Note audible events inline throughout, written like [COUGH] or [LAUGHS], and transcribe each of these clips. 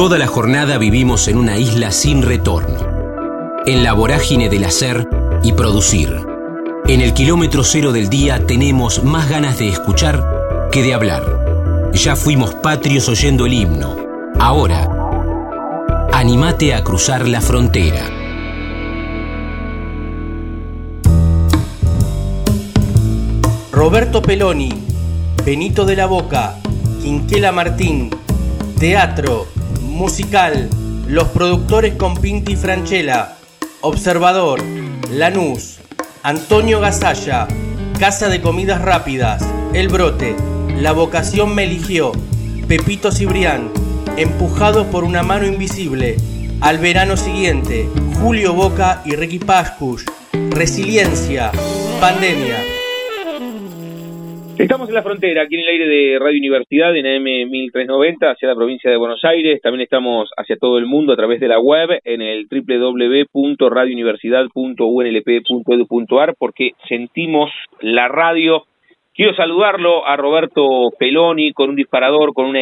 Toda la jornada vivimos en una isla sin retorno, en la vorágine del hacer y producir. En el kilómetro cero del día tenemos más ganas de escuchar que de hablar. Ya fuimos patrios oyendo el himno. Ahora, animate a cruzar la frontera. Roberto Peloni, Benito de la Boca, Quinquela Martín, Teatro, Musical, Los Productores con Pinti Franchella, Observador, Lanús, Antonio Gasalla, Casa de Comidas Rápidas, El Brote, La Vocación me eligió, Pepito Cibrián, Empujados por una mano invisible, Al verano siguiente, Julio Boca y Ricky Pascush, Resiliencia, Pandemia. Estamos en la frontera, aquí en el aire de Radio Universidad, en AM 1390, hacia la provincia de Buenos Aires. También estamos hacia todo el mundo a través de la web, en el www.radiouniversidad.unlp.edu.ar, porque sentimos la radio. Quiero saludarlo a Roberto Peloni con un disparador, con una,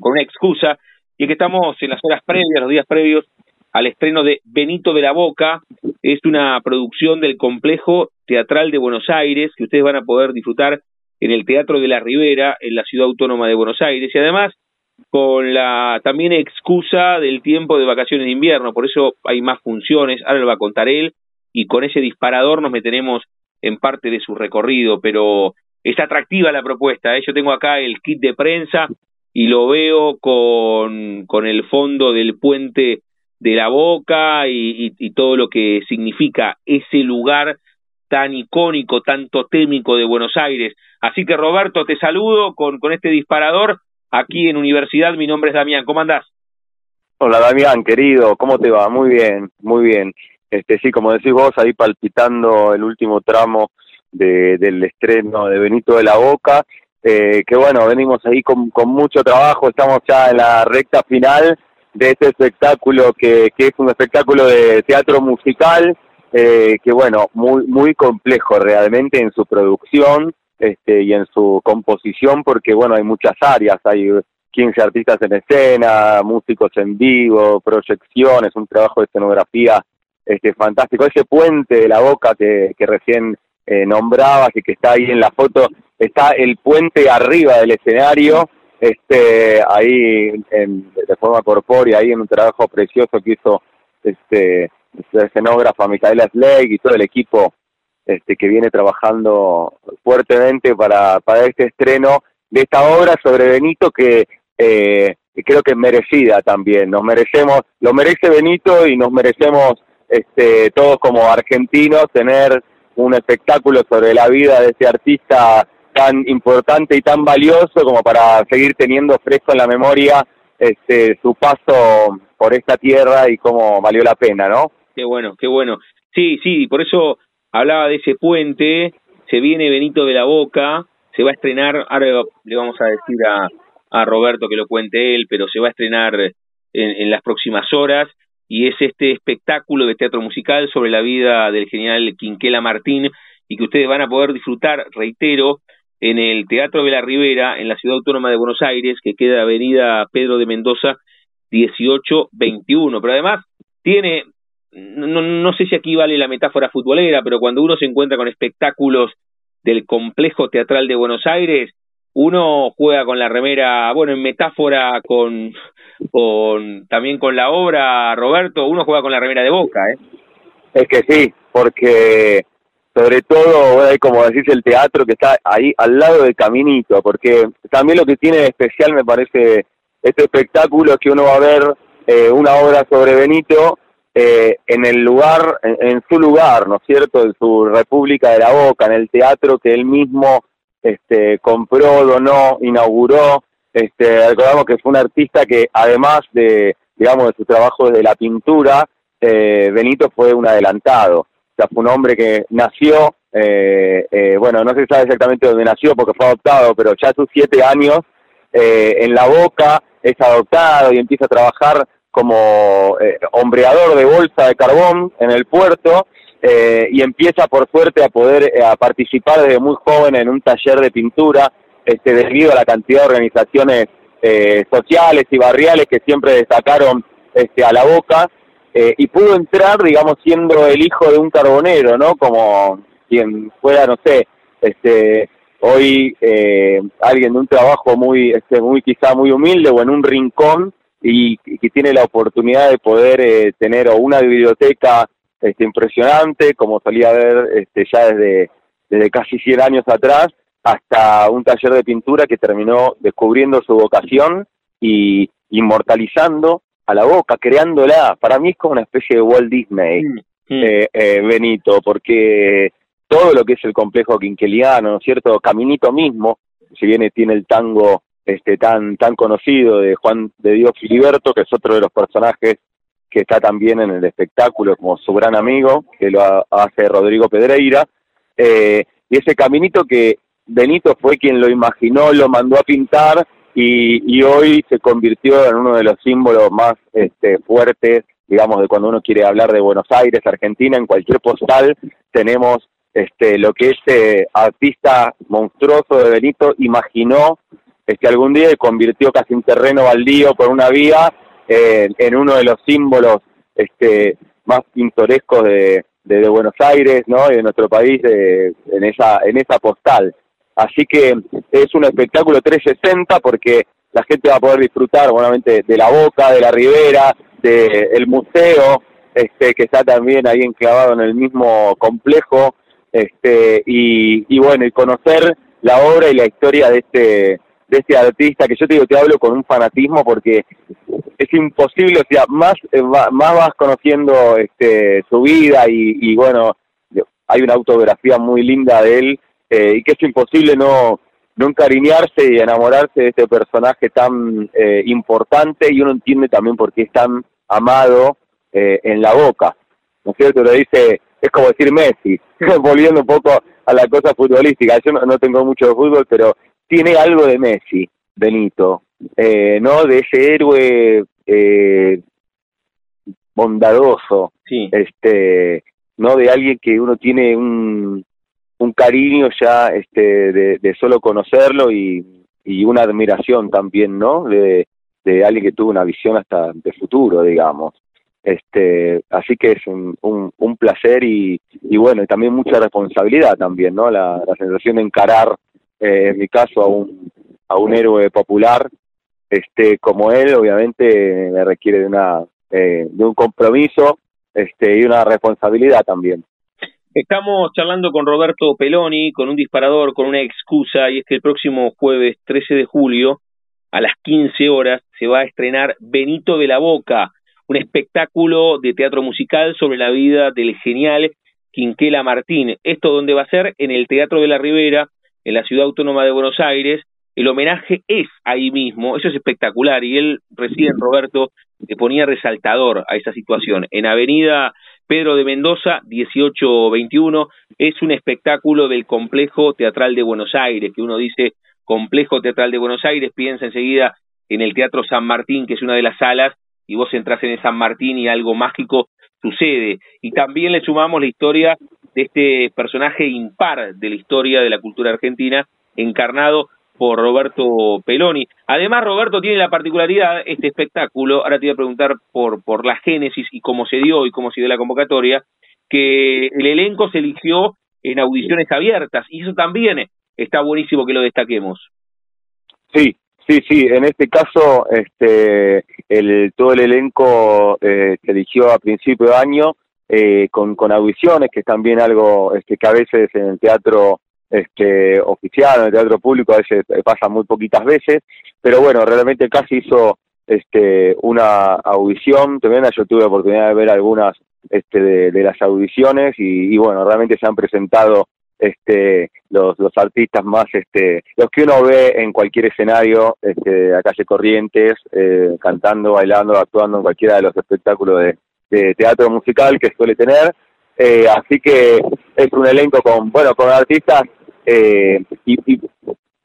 con una excusa, y que estamos en las horas previas, los días previos al estreno de Benito de la Boca. Es una producción del Complejo Teatral de Buenos Aires que ustedes van a poder disfrutar en el Teatro de la Ribera, en la Ciudad Autónoma de Buenos Aires, y además con la también excusa del tiempo de vacaciones de invierno, por eso hay más funciones, ahora lo va a contar él, y con ese disparador nos meteremos en parte de su recorrido, pero es atractiva la propuesta, ¿eh? yo tengo acá el kit de prensa y lo veo con, con el fondo del puente de la boca y, y todo lo que significa ese lugar tan icónico, tan totémico de Buenos Aires. Así que Roberto, te saludo con, con este disparador aquí en Universidad. Mi nombre es Damián, ¿cómo andás? Hola Damián, querido, ¿cómo te va? Muy bien, muy bien. Este sí, como decís vos, ahí palpitando el último tramo de, del estreno de Benito de la Boca, eh, que bueno, venimos ahí con, con mucho trabajo, estamos ya en la recta final de este espectáculo que, que es un espectáculo de teatro musical, eh, que bueno, muy, muy complejo realmente en su producción este, y en su composición, porque bueno, hay muchas áreas, hay 15 artistas en escena, músicos en vivo, proyecciones, un trabajo de escenografía este, fantástico. Ese puente de la boca que, que recién eh, nombrabas y que está ahí en la foto, está el puente arriba del escenario, este, ahí en, de forma corpórea, ahí en un trabajo precioso que hizo este escenógrafa Micaela Sleg y todo el equipo este, que viene trabajando fuertemente para, para este estreno de esta obra sobre Benito que eh, creo que es merecida también. Nos merecemos, lo merece Benito y nos merecemos este, todos como argentinos tener un espectáculo sobre la vida de ese artista tan importante y tan valioso como para seguir teniendo fresco en la memoria este, su paso por esta tierra y cómo valió la pena, ¿no? Qué bueno, qué bueno. Sí, sí, por eso hablaba de ese puente, se viene Benito de la Boca, se va a estrenar, ahora le vamos a decir a, Roberto que lo cuente él, pero se va a estrenar en, en las próximas horas y es este espectáculo de teatro musical sobre la vida del general Quinquela Martín y que ustedes van a poder disfrutar, reitero, en el Teatro de la Ribera, en la Ciudad Autónoma de Buenos Aires, que queda Avenida Pedro de Mendoza 1821. Pero además tiene no, no sé si aquí vale la metáfora futbolera, pero cuando uno se encuentra con espectáculos del complejo teatral de Buenos Aires, uno juega con la remera, bueno, en metáfora con, con también con la obra, Roberto, uno juega con la remera de boca, ¿eh? Es que sí, porque sobre todo, bueno, como decís, el teatro que está ahí al lado del caminito, porque también lo que tiene de especial me parece este espectáculo es que uno va a ver eh, una obra sobre Benito eh, en el lugar, en, su lugar, ¿no es cierto?, en su República de la Boca, en el teatro que él mismo este, compró, donó, inauguró. Este, recordamos que fue un artista que además de, digamos, de su trabajo desde la pintura, eh, Benito fue un adelantado. O sea, fue un hombre que nació, eh, eh, bueno, no se sabe exactamente dónde nació porque fue adoptado, pero ya a sus siete años eh, en la boca es adoptado y empieza a trabajar como eh, hombreador de bolsa de carbón en el puerto eh, y empieza por suerte a poder eh, a participar desde muy joven en un taller de pintura este, debido a la cantidad de organizaciones eh, sociales y barriales que siempre destacaron este, a la boca, eh, y pudo entrar, digamos, siendo el hijo de un carbonero, ¿no? Como quien fuera, no sé, este, hoy alguien de un trabajo muy, este, muy quizá muy humilde o en un rincón y, que tiene la oportunidad de poder eh, tener o una biblioteca este, impresionante, como solía ver este, ya desde, desde casi 100 años atrás, hasta un taller de pintura que terminó descubriendo su vocación y inmortalizando a la boca, creándola. Para mí es como una especie de Walt Disney, mm, mm. Eh, eh, Benito, porque todo lo que es el complejo quinqueliano, ¿no es cierto? Caminito mismo, si viene tiene el tango este tan tan conocido de Juan de Dios Filiberto, que es otro de los personajes que está también en el espectáculo como su gran amigo, que lo hace Rodrigo Pedreira, eh, y ese caminito que Benito fue quien lo imaginó, lo mandó a pintar y, y hoy se convirtió en uno de los símbolos más este, fuertes, digamos, de cuando uno quiere hablar de Buenos Aires, Argentina, en cualquier postal tenemos este, lo que este artista monstruoso de Benito imaginó este, algún día convirtió casi un terreno baldío por una vía en uno de los símbolos este, más pintorescos de, de, Buenos Aires, ¿no? Y de nuestro país de, en esa en esa postal. Así que es un espectáculo 360 porque la gente va a poder disfrutar, obviamente, de la boca, de la ribera, del el museo, este, que está también ahí enclavado en el mismo complejo, este, y, y bueno, y conocer la obra y la historia de este, de este artista, que yo te digo, te hablo con un fanatismo porque es imposible, o sea, más, eh, más vas conociendo este, su vida y, y bueno, hay una autografía muy linda de él eh, y que es imposible no, no encariñarse y enamorarse de este personaje tan eh, importante y uno entiende también por qué es tan amado en la boca, ¿no es cierto? Lo dice, es como decir Messi, [LAUGHS] volviendo un poco a la cosa futbolística, yo no, no tengo mucho de fútbol, pero tiene algo de Messi, Benito, eh, ¿no? De ese héroe eh, bondadoso, este, ¿no? De alguien que uno tiene un, un cariño ya este, de, de solo conocerlo y, y una admiración también, ¿no? De, de alguien que tuvo una visión hasta de futuro, digamos. Este, así que es un, un, un placer y, y bueno, y también mucha responsabilidad también, ¿no? La, la sensación de encarar eh, en mi caso a un, a un héroe popular este como él obviamente me requiere de una eh, de un compromiso este y una responsabilidad también Estamos charlando con Roberto Peloni, con un disparador, con una excusa, y es que el próximo jueves 13 de julio, a las 15 horas, se va a estrenar Benito de la Boca, un espectáculo de teatro musical sobre la vida del genial Quinquela Martín. Esto donde va a ser en el Teatro de la Ribera, en la ciudad autónoma de Buenos Aires. El homenaje es ahí mismo, eso es espectacular. Y él recién, Roberto, le ponía resaltador a esa situación. En Avenida Pedro de Mendoza, 1821, es un espectáculo del Complejo Teatral de Buenos Aires, que uno dice Complejo Teatral de Buenos Aires, piensa enseguida en el Teatro San Martín, que es una de las salas, y vos entras en el San Martín y algo mágico sucede. Y también le sumamos la historia de este personaje impar de la historia de la cultura argentina, encarnado por Roberto Peloni. Además, Roberto tiene la particularidad, este espectáculo, ahora te voy a preguntar por, por la génesis y cómo se dio y cómo se dio la convocatoria, que el elenco se eligió en audiciones abiertas, y eso también está buenísimo que lo destaquemos. Sí, sí, sí, en este caso, este, todo el elenco eh, se eligió a principio de año, eh, con, con audiciones, que es también algo este, que a veces en el teatro este, oficial, en el teatro público, a veces pasa muy poquitas veces, pero bueno, realmente casi hizo este, una audición también yo tuve oportunidad de ver algunas este, de, las audiciones y, bueno, realmente se han presentado este, los, artistas más, este, los que uno ve en cualquier escenario este, la calle Corrientes, eh, cantando, bailando, actuando en cualquiera de los espectáculos de, de teatro musical que suele tener. Eh, así que es un elenco con, bueno, con artistas eh, y,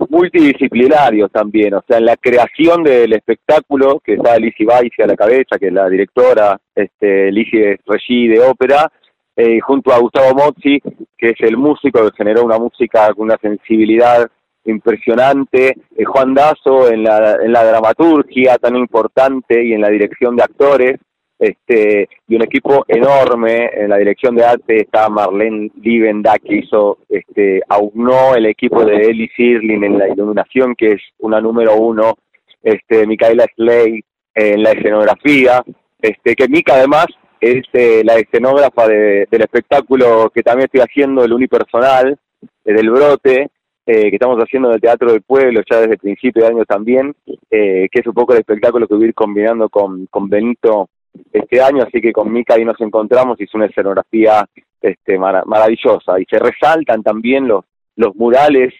multidisciplinarios también, o sea, en la creación del espectáculo, que está Lizzie Baisi a la cabeza, que es la directora, este, Lizzie Reggi de ópera, eh, junto a Gustavo Mozzi, que es el músico que generó una música con una sensibilidad impresionante, eh, Juan Dazo en la, en la dramaturgia tan importante y en la dirección de actores, este, y un equipo enorme en la dirección de arte está Marlene Livenda que hizo, este, aunó el equipo de Eli Sirlin en la iluminación que es una número uno, este, Micaela Slay en la escenografía, este, que Mica además es eh, la escenógrafa del espectáculo que también estoy haciendo, el unipersonal, eh, del brote, eh, que estamos haciendo del Teatro del Pueblo ya desde el principio de año también, que es un poco el espectáculo que voy a ir combinando con, con Benito este año, así que con Mica ahí nos encontramos es una escenografía este, maravillosa. Y se resaltan también los, los murales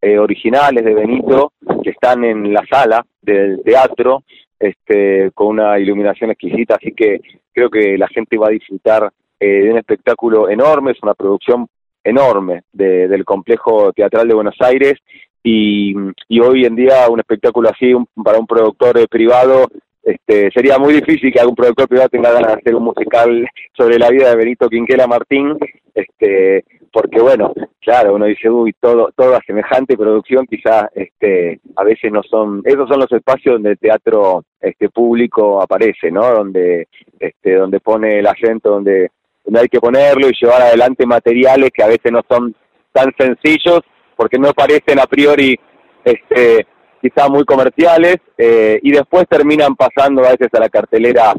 eh, originales de Benito que están en la sala del teatro este, con una iluminación exquisita, así que creo que la gente va a disfrutar eh, de un espectáculo enorme, es una producción enorme del complejo teatral de Buenos Aires. Y, y hoy en día un espectáculo así para un productor eh, privado este, sería muy difícil que algún productor privado tenga ganas de hacer un musical sobre la vida de Benito Quinquela Martín, este, porque bueno, claro, uno dice, uy, todo, toda semejante producción quizás este, a veces no son, esos son los espacios donde el teatro este, público aparece, ¿no? Donde, este, donde pone el acento, donde, donde hay que ponerlo y llevar adelante materiales que a veces no son tan sencillos, porque no parecen a priori este, quizá muy comerciales eh, y después terminan pasando a veces a la cartelera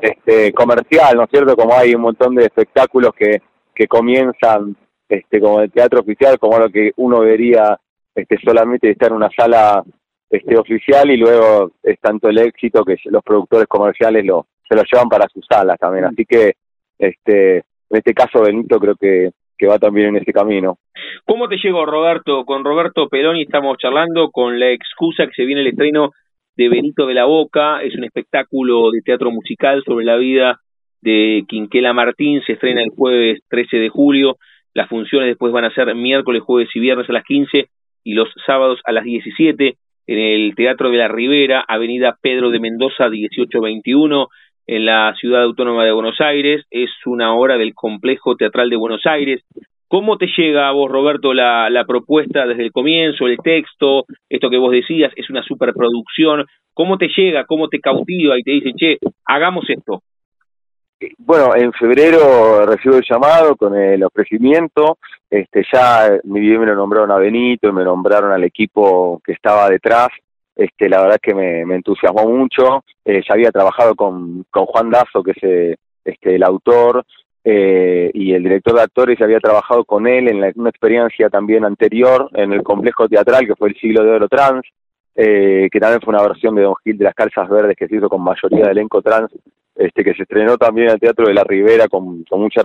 este, comercial, ¿no es cierto? Como hay un montón de espectáculos que, que comienzan este, como el teatro oficial, como lo que uno vería este, solamente estar en una sala este, oficial y luego es tanto el éxito que los productores comerciales lo, se lo llevan para sus salas también. Así que este, en este caso Benito creo que que va también en ese camino. ¿Cómo te llegó, Roberto? Con Roberto Peloni estamos charlando con la excusa que se viene el estreno de Benito de la Boca. Es un espectáculo de teatro musical sobre la vida de Quinquela Martín. Se estrena el jueves 13 de julio. Las funciones después van a ser miércoles, jueves y viernes a las 15 y los sábados a las 17 en el Teatro de la Ribera, Avenida Pedro de Mendoza 1821 en la ciudad autónoma de Buenos Aires, es una obra del complejo teatral de Buenos Aires. ¿Cómo te llega a vos, Roberto, la, propuesta desde el comienzo, el texto, esto que vos decías, es una superproducción? ¿Cómo te llega, cómo te cautiva y te dicen, che, hagamos esto? Bueno, en febrero recibo el llamado con el ofrecimiento, este, ya mi me lo nombraron a Benito y me nombraron al equipo que estaba detrás, este, la verdad que me, entusiasmó mucho. Eh, ya había trabajado con, con Juan Dazo, que es eh, este, el autor, eh, y el director de actores, ya había trabajado con él en una experiencia también anterior en el complejo teatral, que fue el siglo de oro trans, que también fue una versión de Don Gil de las Calzas Verdes que se hizo con mayoría de elenco trans, este, que se estrenó también en el Teatro de la Ribera con, con mucha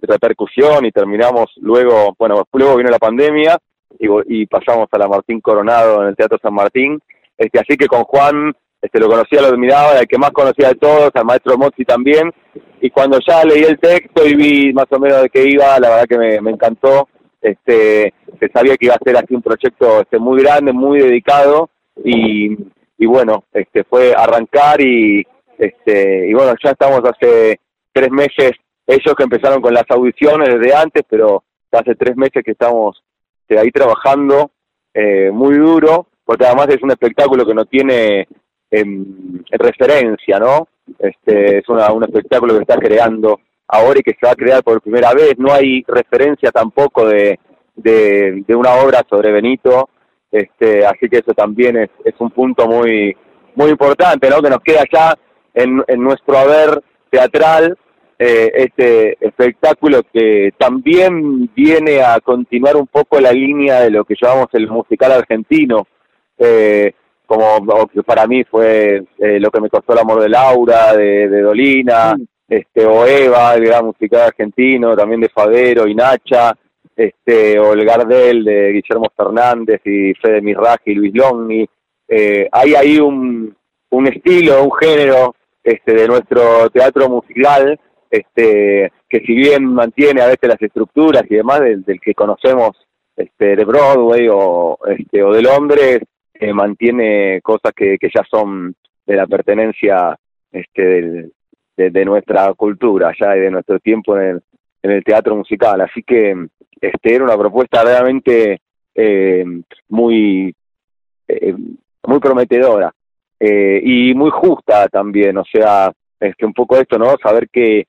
repercusión y terminamos luego, bueno, luego vino la pandemia y, y pasamos a la Martín Coronado en el Teatro San Martín este, así que con Juan este, lo conocía, lo admiraba, el que más conocía de todos, al maestro Mozzi también, y cuando ya leí el texto y vi más o menos de qué iba, la verdad que me, encantó, este, se sabía que iba a ser aquí un proyecto este, muy grande, muy dedicado, y, y bueno, este, fue arrancar y, este, y bueno, ya estamos hace tres meses, ellos que empezaron con las audiciones desde antes, pero hace tres meses que estamos este, ahí trabajando eh, muy duro, porque además es un espectáculo que no tiene em, referencia, ¿no? Este, es una, un espectáculo que está creando ahora y que se va a crear por primera vez, no hay referencia tampoco de, de, una obra sobre Benito, este, así que eso también es, es un punto muy, muy importante, ¿no? Que nos queda ya en, en nuestro haber teatral eh, este espectáculo que también viene a continuar un poco la línea de lo que llamamos el musical argentino, eh, como para mí fue eh, lo que me costó el amor de Laura, de, Dolina, mm. este, o Eva, el gran musical argentino, también de Fadero y Nacha, este, o el Gardel de Guillermo Fernández y Fede Mirraji y Luis Longni. Eh, hay ahí un, un estilo, un género este, de nuestro teatro musical, este, que si bien mantiene a veces las estructuras y demás del, del que conocemos este, de Broadway o, este, o de Londres, mantiene cosas que, que ya son de la pertenencia este, de, nuestra cultura ya y de nuestro tiempo en el, en el teatro musical. Así que este era una propuesta realmente eh, muy, eh, muy prometedora eh, y muy justa también, o sea, es que un poco esto, ¿no? Saber que,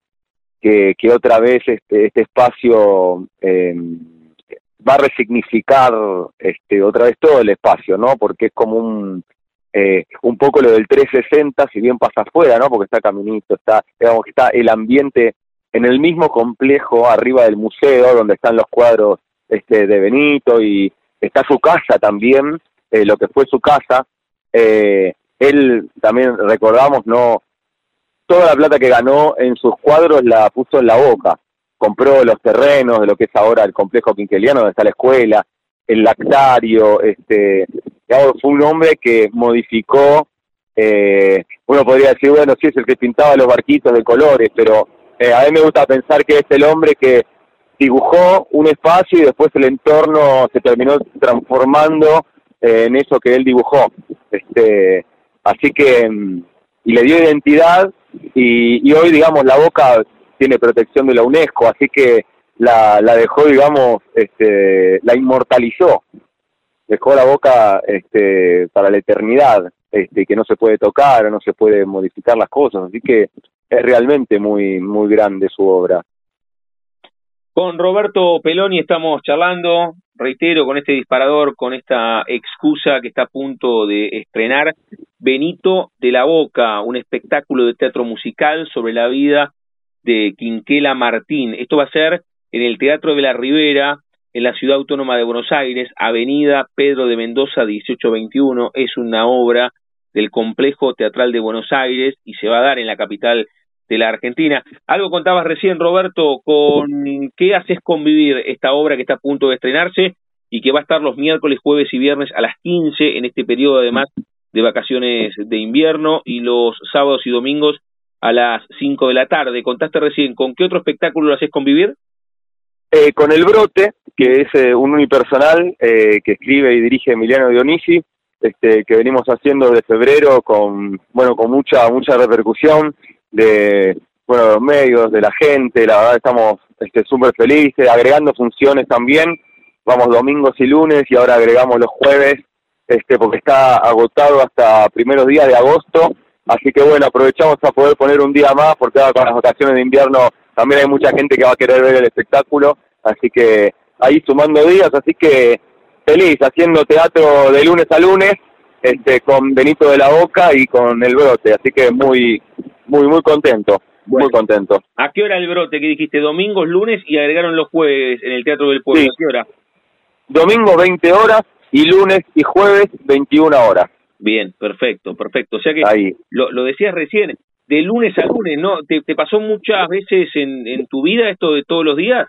que, que otra vez este, este espacio va a resignificar este, otra vez todo el espacio, ¿no? Porque es como un, eh, un poco lo del 360, si bien pasa afuera, ¿no? Porque está Caminito, está, digamos que está el ambiente en el mismo complejo arriba del museo, donde están los cuadros este, de Benito y está su casa también, eh, lo que fue su casa. Eh, él también recordamos, no, toda la plata que ganó en sus cuadros la puso en la boca. Compró los terrenos de lo que es ahora el complejo quinqueliano, donde está la escuela, el lactario, este, fue un hombre que modificó, eh, uno podría decir, bueno, sí es el que pintaba los barquitos de colores, pero eh, a mí me gusta pensar que es el hombre que dibujó un espacio y después el entorno se terminó transformando eh, en eso que él dibujó. Este, así que, mm, y le dio identidad y, y hoy, digamos, la boca tiene protección de la UNESCO, así que la, la dejó, digamos, este, la inmortalizó dejó la boca este, para la eternidad, este, que no se puede tocar, no se puede modificar las cosas, así que es realmente muy, muy grande su obra. Con Roberto Peloni estamos charlando, reitero, con este disparador, con esta excusa que está a punto de estrenar, Benito de la Boca, un espectáculo de teatro musical sobre la vida de Quinquela Martín. Esto va a ser en el Teatro de la Ribera, en la Ciudad Autónoma de Buenos Aires, Avenida Pedro de Mendoza 1821, es una obra del Complejo Teatral de Buenos Aires y se va a dar en la capital de la Argentina. Algo contabas recién, Roberto, con qué haces convivir esta obra que está a punto de estrenarse y que va a estar los miércoles, jueves y viernes a las 15 en este periodo además de vacaciones de invierno y los sábados y domingos a las 5 de la tarde. Contaste recién, ¿con qué otro espectáculo lo haces convivir? Eh, con El Brote, que es eh, un unipersonal eh, que escribe y dirige Emiliano Dionisi, este, que venimos haciendo de febrero con, bueno, con mucha, mucha repercusión de, bueno, los medios, de la gente, la verdad estamos este, súper felices, agregando funciones también, vamos domingos y lunes y ahora agregamos los jueves, este, porque está agotado hasta primeros días de agosto, así que bueno, aprovechamos a poder poner un día más, porque ahora con las vacaciones de invierno también hay mucha gente que va a querer ver el espectáculo, así que ahí sumando días, así que feliz, haciendo teatro de lunes a lunes, este, con Benito de la Boca y con El Brote, así que muy, muy, muy contento, muy contento. ¿A qué hora El Brote? Que dijiste domingos, lunes y agregaron los jueves en el Teatro del Pueblo, ¿a qué hora? Domingo 20 horas y lunes y jueves 21 horas. Bien, perfecto, perfecto. O sea que Ahí. Lo, lo decías recién, de lunes a lunes, ¿no? ¿Te, te pasó muchas veces en, en tu vida esto de todos los días?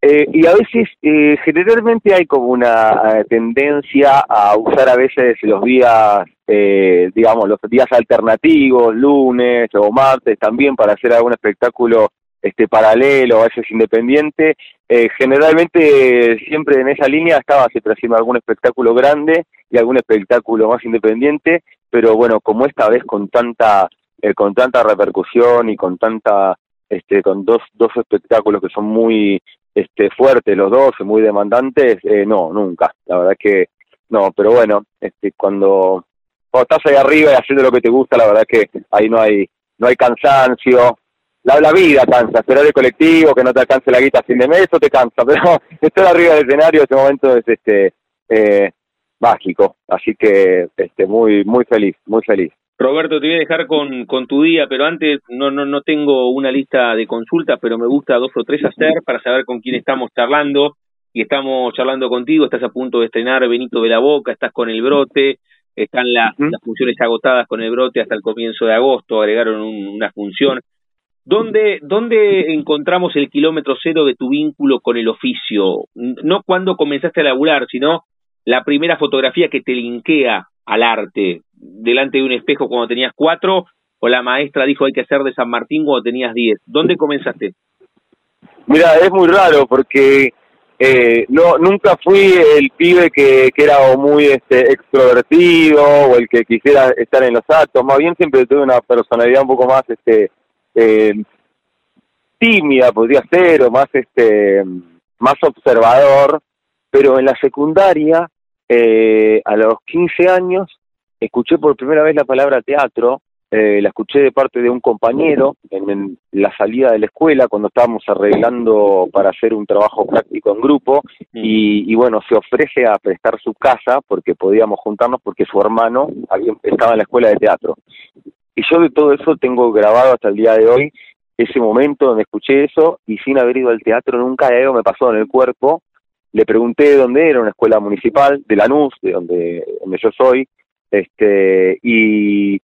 Eh, y a veces, eh, generalmente hay como una eh, tendencia a usar a veces los días, eh, digamos, los días alternativos, lunes o martes también para hacer algún espectáculo este paralelo, a veces independiente. Eh, generalmente siempre en esa línea estaba siempre haciendo algún espectáculo grande y algún espectáculo más independiente, pero bueno, como esta vez con tanta eh, con tanta repercusión y con tanta este con dos dos espectáculos que son muy este fuertes los dos muy demandantes eh, no nunca la verdad que no pero bueno este cuando cuando estás ahí arriba y haciendo lo que te gusta la verdad que ahí no hay no hay cansancio la, la vida cansa esperar el colectivo que no te alcance la guita a fin de mes eso te cansa [LAUGHS] pero estar arriba del escenario ese momento es este eh, mágico así que este muy muy feliz muy feliz Roberto, te voy a dejar con, con tu día, pero antes no, no, no tengo una lista de consultas, pero me gusta dos o tres hacer para saber con quién estamos charlando. Y estamos charlando contigo, estás a punto de estrenar Benito de la Boca, estás con el brote, están las, las funciones agotadas con el brote hasta el comienzo de agosto, agregaron un, una función. ¿Dónde, ¿Dónde encontramos el kilómetro cero de tu vínculo con el oficio? No cuando comenzaste a laburar, sino la primera fotografía que te linkea al arte, delante de un espejo cuando tenías cuatro, o la maestra dijo hay que hacer de San Martín cuando tenías diez. ¿Dónde comenzaste? Mira, es muy raro porque eh, no nunca fui el pibe que, que era muy este, extrovertido o el que quisiera estar en los actos, más bien siempre tuve una personalidad un poco más este eh, tímida, podría ser, o más este más observador Pero en la secundaria, eh, a los 15 años, escuché por primera vez la palabra teatro, eh, la escuché de parte de un compañero en, la salida de la escuela cuando estábamos arreglando para hacer un trabajo práctico en grupo mm. y, bueno, se ofrece a prestar su casa porque podíamos juntarnos porque su hermano estaba en la escuela de teatro. Y yo de todo eso tengo grabado hasta el día de hoy ese momento donde escuché eso y sin haber ido al teatro nunca algo me pasó en el cuerpo. Le pregunté de dónde era, una escuela municipal de Lanús, de donde, donde yo soy, este y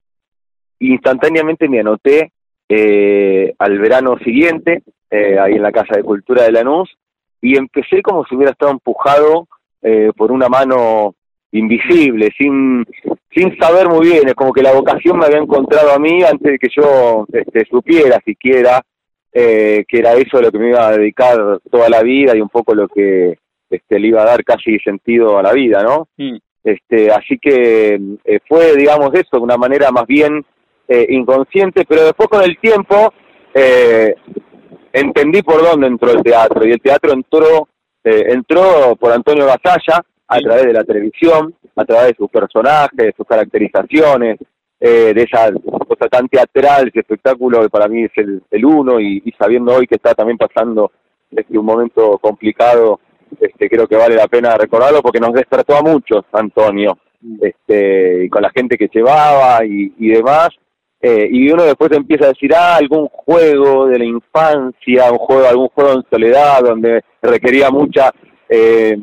instantáneamente me anoté eh, al verano siguiente, eh, ahí en la Casa de Cultura de Lanús, y empecé como si hubiera estado empujado eh, por una mano invisible, sin, sin saber muy bien, es como que la vocación me había encontrado a mí antes de que yo este, supiera siquiera que era eso lo que me iba a dedicar toda la vida y un poco lo que este, le iba a dar casi sentido a la vida, ¿no? Mm. Este, así que fue, digamos, eso, de una manera más bien eh, inconsciente, pero después con el tiempo eh, entendí por dónde entró el teatro y el teatro entró eh, entró por Antonio Gasalla a través de la televisión, a través de sus personajes, de sus caracterizaciones, de esa cosa tan teatral, ese espectáculo que para mí es el, el uno y, sabiendo hoy que está también pasando este, un momento complicado, este, creo que vale la pena recordarlo porque nos despertó a muchos, Antonio, mm. este, y con la gente que llevaba y, y demás, eh, y uno después empieza a decir, ah, algún juego de la infancia, un juego, algún juego en soledad donde requería mucha, eh,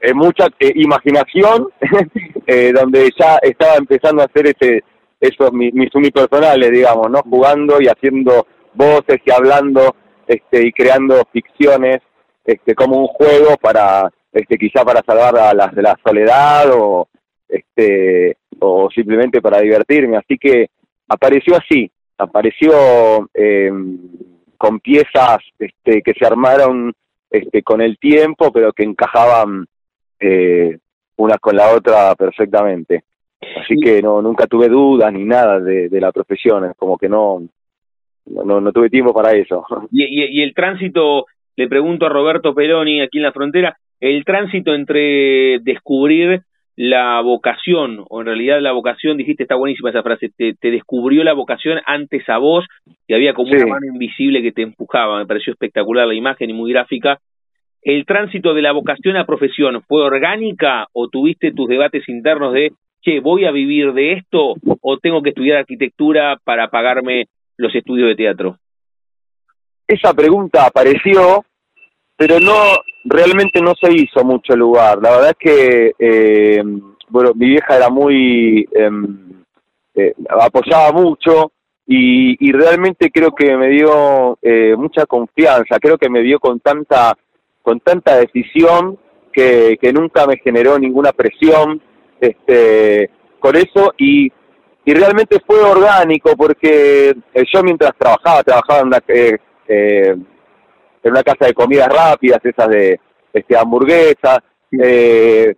eh mucha eh, imaginación, [LAUGHS] donde ya estaba empezando a hacer ese, esos mis, mis unipersonales, digamos, ¿no? Jugando y haciendo voces y hablando este, y creando ficciones este, como un juego para, este, quizá para salvar a las de la soledad o, este, o simplemente para divertirme. Así que apareció así, apareció eh, con piezas este, que se armaron este, con el tiempo, pero que encajaban eh, una con la otra perfectamente. Así que no nunca tuve dudas ni nada de, la profesión, es como que no, no, no tuve tiempo para eso. [LAUGHS] Y, y, el tránsito, le pregunto a Roberto Peroni aquí en la frontera, el tránsito entre descubrir la vocación, o en realidad la vocación, dijiste, está buenísima esa frase, te, descubrió la vocación antes a vos y había como una mano invisible que te empujaba, me pareció espectacular la imagen y muy gráfica. ¿El tránsito de la vocación a profesión fue orgánica o tuviste tus debates internos de, che, voy a vivir de esto o tengo que estudiar arquitectura para pagarme los estudios de teatro? Esa pregunta apareció, pero no, realmente no se hizo mucho lugar. La verdad es que, eh, bueno, mi vieja era muy, em, eh, apoyaba mucho y, y, realmente creo que me dio eh, mucha confianza, creo que me dio con tanta, con tanta decisión que, que nunca me generó ninguna presión este, con eso y, y realmente fue orgánico porque yo mientras trabajaba, trabajaba en una... Eh, en una casa de comidas rápidas, esas de este, hamburguesas, eh,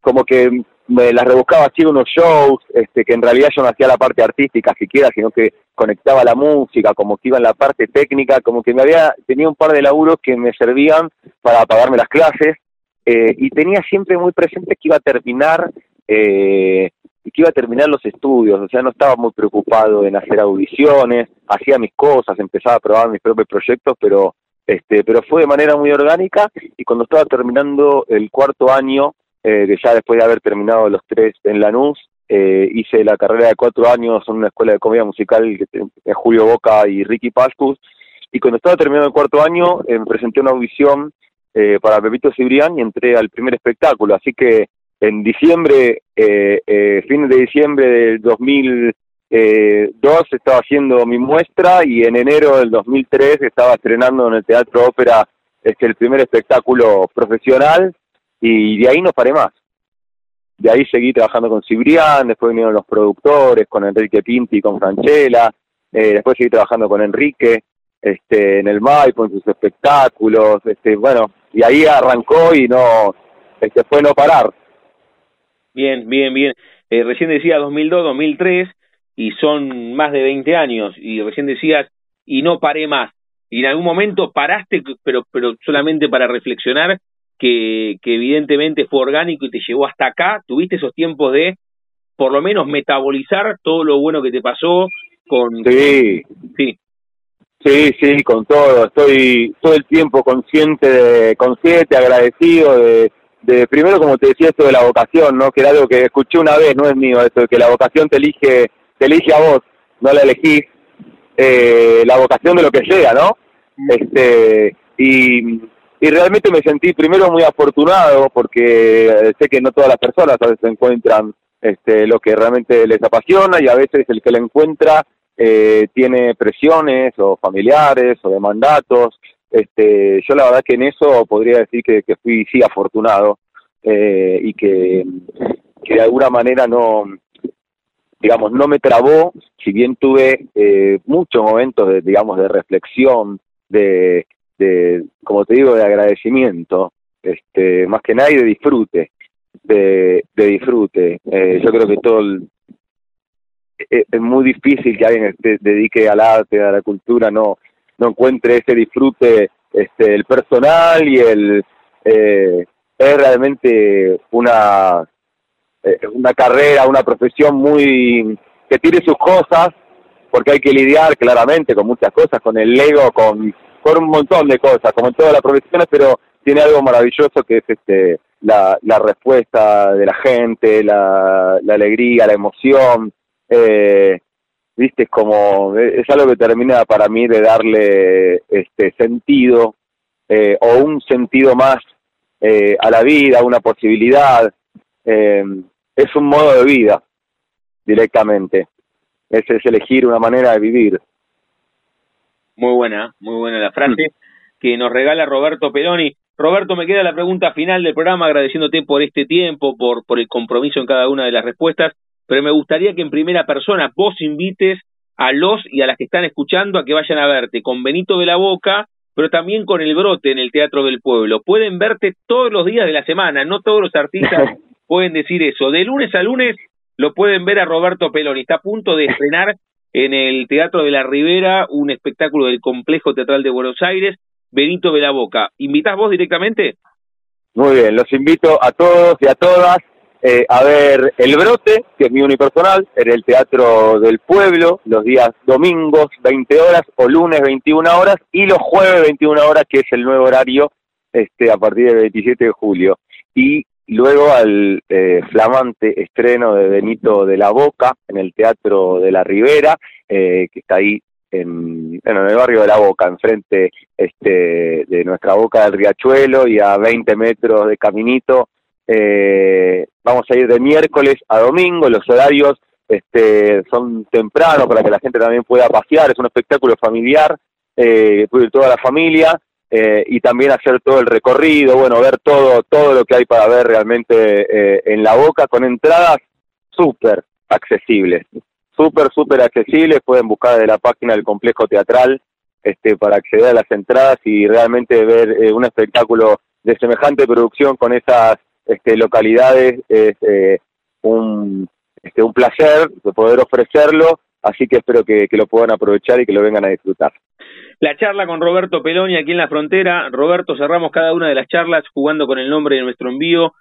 como que me las rebuscaba así unos shows, este, que en realidad yo no hacía la parte artística siquiera, sino que conectaba la música, como que iba en la parte técnica, como que me había, tenía un par de laburos que me servían para pagarme las clases, eh, y tenía siempre muy presente que iba a terminar, eh, que iba a terminar los estudios, o sea, no estaba muy preocupado en hacer audiciones, hacía mis cosas, empezaba a probar mis propios proyectos, pero este, pero fue de manera muy orgánica y cuando estaba terminando el cuarto año, eh, que ya después de haber terminado los tres en Lanús, eh, hice la carrera de cuatro años en una escuela de comedia musical de Julio Boca y Ricky Pascus, y cuando estaba terminando el cuarto año eh, me presenté una audición eh, para Pepito Cibrián y entré al primer espectáculo, así que en diciembre, eh, eh, fin de diciembre del 2000 eh, dos estaba haciendo mi muestra y en enero del 2003 estaba estrenando en el Teatro Ópera este, el primer espectáculo profesional y de ahí no paré más. De ahí seguí trabajando con Cibrián, después vinieron los productores, con Enrique Pinti, con Franchella, eh, después seguí trabajando con Enrique este, en el Maipo, en sus espectáculos, este, bueno, y ahí arrancó y no, este, fue no parar. Bien, bien, bien. Eh, recién decía 2002, 2003, y son más de 20 años y recién decías y no paré más y en algún momento paraste pero pero solamente para reflexionar que, que evidentemente fue orgánico y te llevó hasta acá, tuviste esos tiempos de por lo menos metabolizar todo lo bueno que te pasó con... Sí, sí. Sí, sí, con todo. Estoy todo el tiempo consciente, de, consciente, agradecido de, de, primero como te decía esto de la vocación, ¿no? Que era algo que escuché una vez, no es mío, esto de que la vocación te elige, te elige a vos, no la elegís. Eh, la vocación de lo que sea, ¿no? Este y, y realmente me sentí primero muy afortunado porque sé que no todas las personas a veces encuentran este, lo que realmente les apasiona y a veces el que lo encuentra eh, tiene presiones o familiares o de mandatos. Este, yo la verdad que en eso podría decir que, fui sí afortunado eh, y que, que, de alguna manera no, digamos, no me trabó, si bien tuve eh, muchos momentos de, digamos, de reflexión, de, de, como te digo, de agradecimiento, este, más que nada y de disfrute de, disfrute. Eh, yo creo que todo eh, es, muy difícil que alguien se dedique al arte, a la cultura, no no encuentre ese disfrute este el personal y el eh, es realmente una una carrera, una profesión muy que tiene sus cosas porque hay que lidiar claramente con muchas cosas, con el ego, con, con un montón de cosas, como en todas las profesiones, pero tiene algo maravilloso que es este la, la respuesta de la gente, la, la alegría, la emoción, eh, viste, es como, es algo que termina para mí de darle este sentido eh, o un sentido más eh, a la vida, una posibilidad, eh, es un modo de vida directamente, es elegir una manera de vivir. Muy buena, muy buena la frase que nos regala Roberto Peroni. Roberto, me queda la pregunta final del programa, agradeciéndote por este tiempo, por, por el compromiso en cada una de las respuestas, pero me gustaría que en primera persona vos invites a los y a las que están escuchando a que vayan a verte con Benito de la Boca, pero también con El Brote en el Teatro del Pueblo. Pueden verte todos los días de la semana, no todos los artistas [LAUGHS] pueden decir eso. De lunes a lunes lo pueden ver a Roberto Peloni. Está a punto de estrenar en el Teatro de la Ribera un espectáculo del Complejo Teatral de Buenos Aires Benito de la Boca. ¿Invitás vos directamente? Muy bien, los invito a todos y a todas eh, a ver El Brote, que es mi unipersonal, en el Teatro del Pueblo, los días domingos 20 horas o lunes 21 horas y los jueves 21 horas, que es el nuevo horario este, a partir del 27 de julio. Y luego al eh, flamante estreno de Benito de la Boca en el Teatro de la Ribera, eh, que está ahí en, en el barrio de La Boca, enfrente este, de nuestra Boca del Riachuelo y a 20 metros de caminito. Eh, vamos a ir de miércoles a domingo, los horarios este, son tempranos para que la gente también pueda pasear, es un espectáculo familiar, eh, puede toda la familia eh, y también hacer todo el recorrido, bueno, ver todo, todo lo que hay para ver realmente eh, en La Boca con entradas súper accesibles. Súper, súper accesibles, pueden buscar de la página del complejo teatral este, para acceder a las entradas y realmente ver eh, un espectáculo de semejante producción con esas este, localidades es eh, un, este, un placer de poder ofrecerlo, así que espero que, que lo puedan aprovechar y que lo vengan a disfrutar. La charla con Roberto Peloni aquí en la frontera. Roberto, cerramos cada una de las charlas jugando con el nombre de nuestro envío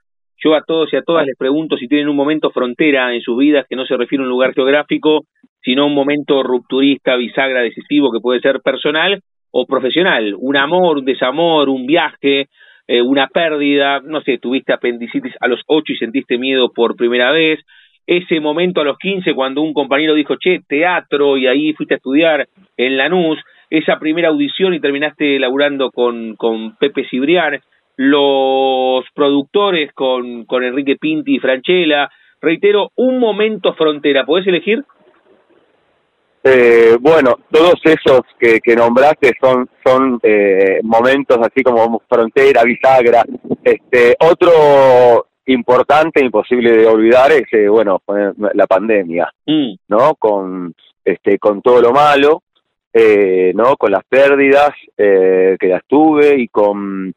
yo a todos y a todas les pregunto si tienen un momento frontera en sus vidas que no se refiere a un lugar geográfico, sino un momento rupturista, bisagra, decisivo, que puede ser personal o profesional. Un amor, un desamor, un viaje, eh, una pérdida, no sé, tuviste apendicitis a los ocho y sentiste miedo por primera vez. Ese momento a los quince cuando un compañero dijo, che, teatro, y ahí fuiste a estudiar en Lanús. Esa primera audición y terminaste laburando con, con Pepe Cibrián los productores con, con Enrique Pinti y Franchella. Reitero, un momento frontera, ¿podés elegir? Eh, bueno, todos esos que, que nombraste son, son eh, momentos así como frontera, bisagra. Este, otro importante, imposible de olvidar, es eh, bueno la pandemia, mm. ¿no? Con este, con todo lo malo, eh, ¿no? Con las pérdidas eh, que las tuve y con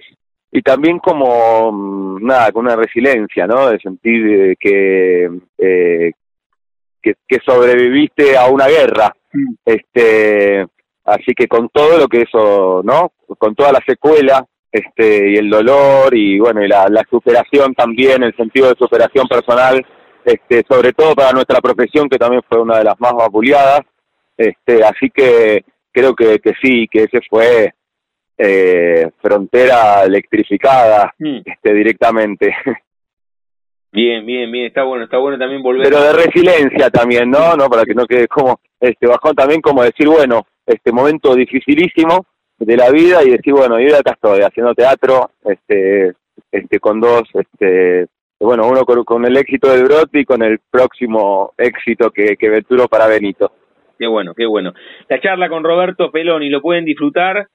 y también como mm, nada con una resiliencia no de sentir eh, que, eh, que, que sobreviviste a una guerra mm. este así que con todo lo que eso no con toda la secuela este, y el dolor y bueno, y la, la superación también, el sentido de superación personal, este, sobre todo para nuestra profesión que también fue una de las más vapuleadas, este, así que creo que, que sí, que ese fue eh, frontera electrificada mm. este, directamente. [LAUGHS] Bien, bien, bien, está bueno, está bueno también volver. Pero de resiliencia también, ¿no? No, para que no quede como, este, bajón también como decir, bueno, este momento dificilísimo de la vida y decir, bueno, yo acá estoy haciendo teatro, este, este, con dos, este, bueno, uno con, el éxito del brote y con el próximo éxito que, que venturo para Benito. Qué bueno, qué bueno. La charla con Roberto Peloni lo pueden disfrutar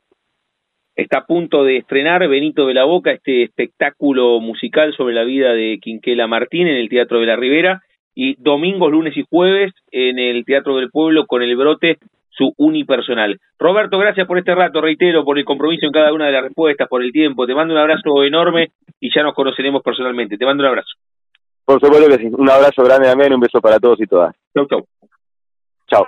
Está a punto de estrenar Benito de la Boca, este espectáculo musical sobre la vida de Quinquela Martín en el Teatro de la Ribera, y domingos, lunes y jueves en el Teatro del Pueblo con el brote su unipersonal. Roberto, gracias por este rato, reitero, por el compromiso en cada una de las respuestas, por el tiempo. Te mando un abrazo enorme y ya nos conoceremos personalmente. Te mando un abrazo. Por supuesto que sí. Un abrazo grande también, un beso para todos y todas. Chau, chau. Chao.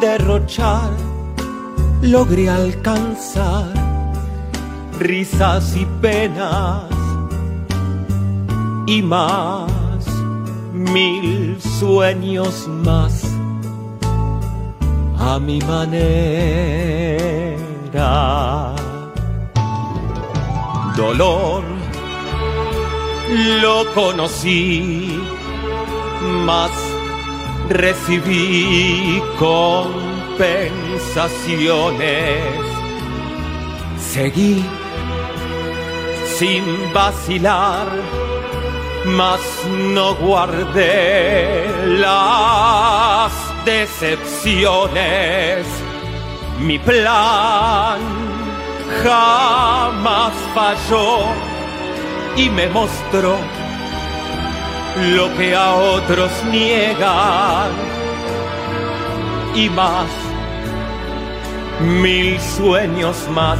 derrochar logré alcanzar risas y penas y más, mil sueños más a mi manera. Dolor lo conocí, más recibí con pensaciones Seguí sin vacilar, mas no guardé las decepciones. Mi plan jamás falló y me mostró lo que a otros niegan y más mil sueños más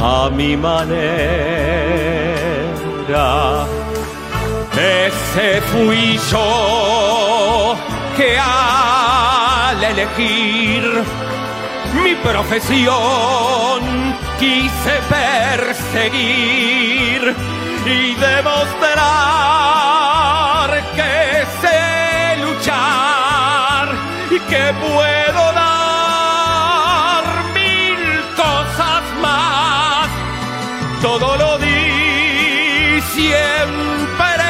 a mi manera. Ese fui yo que al elegir mi profesión quise perseguir y demostrar que sé luchar y que puedo todo lo di, siempre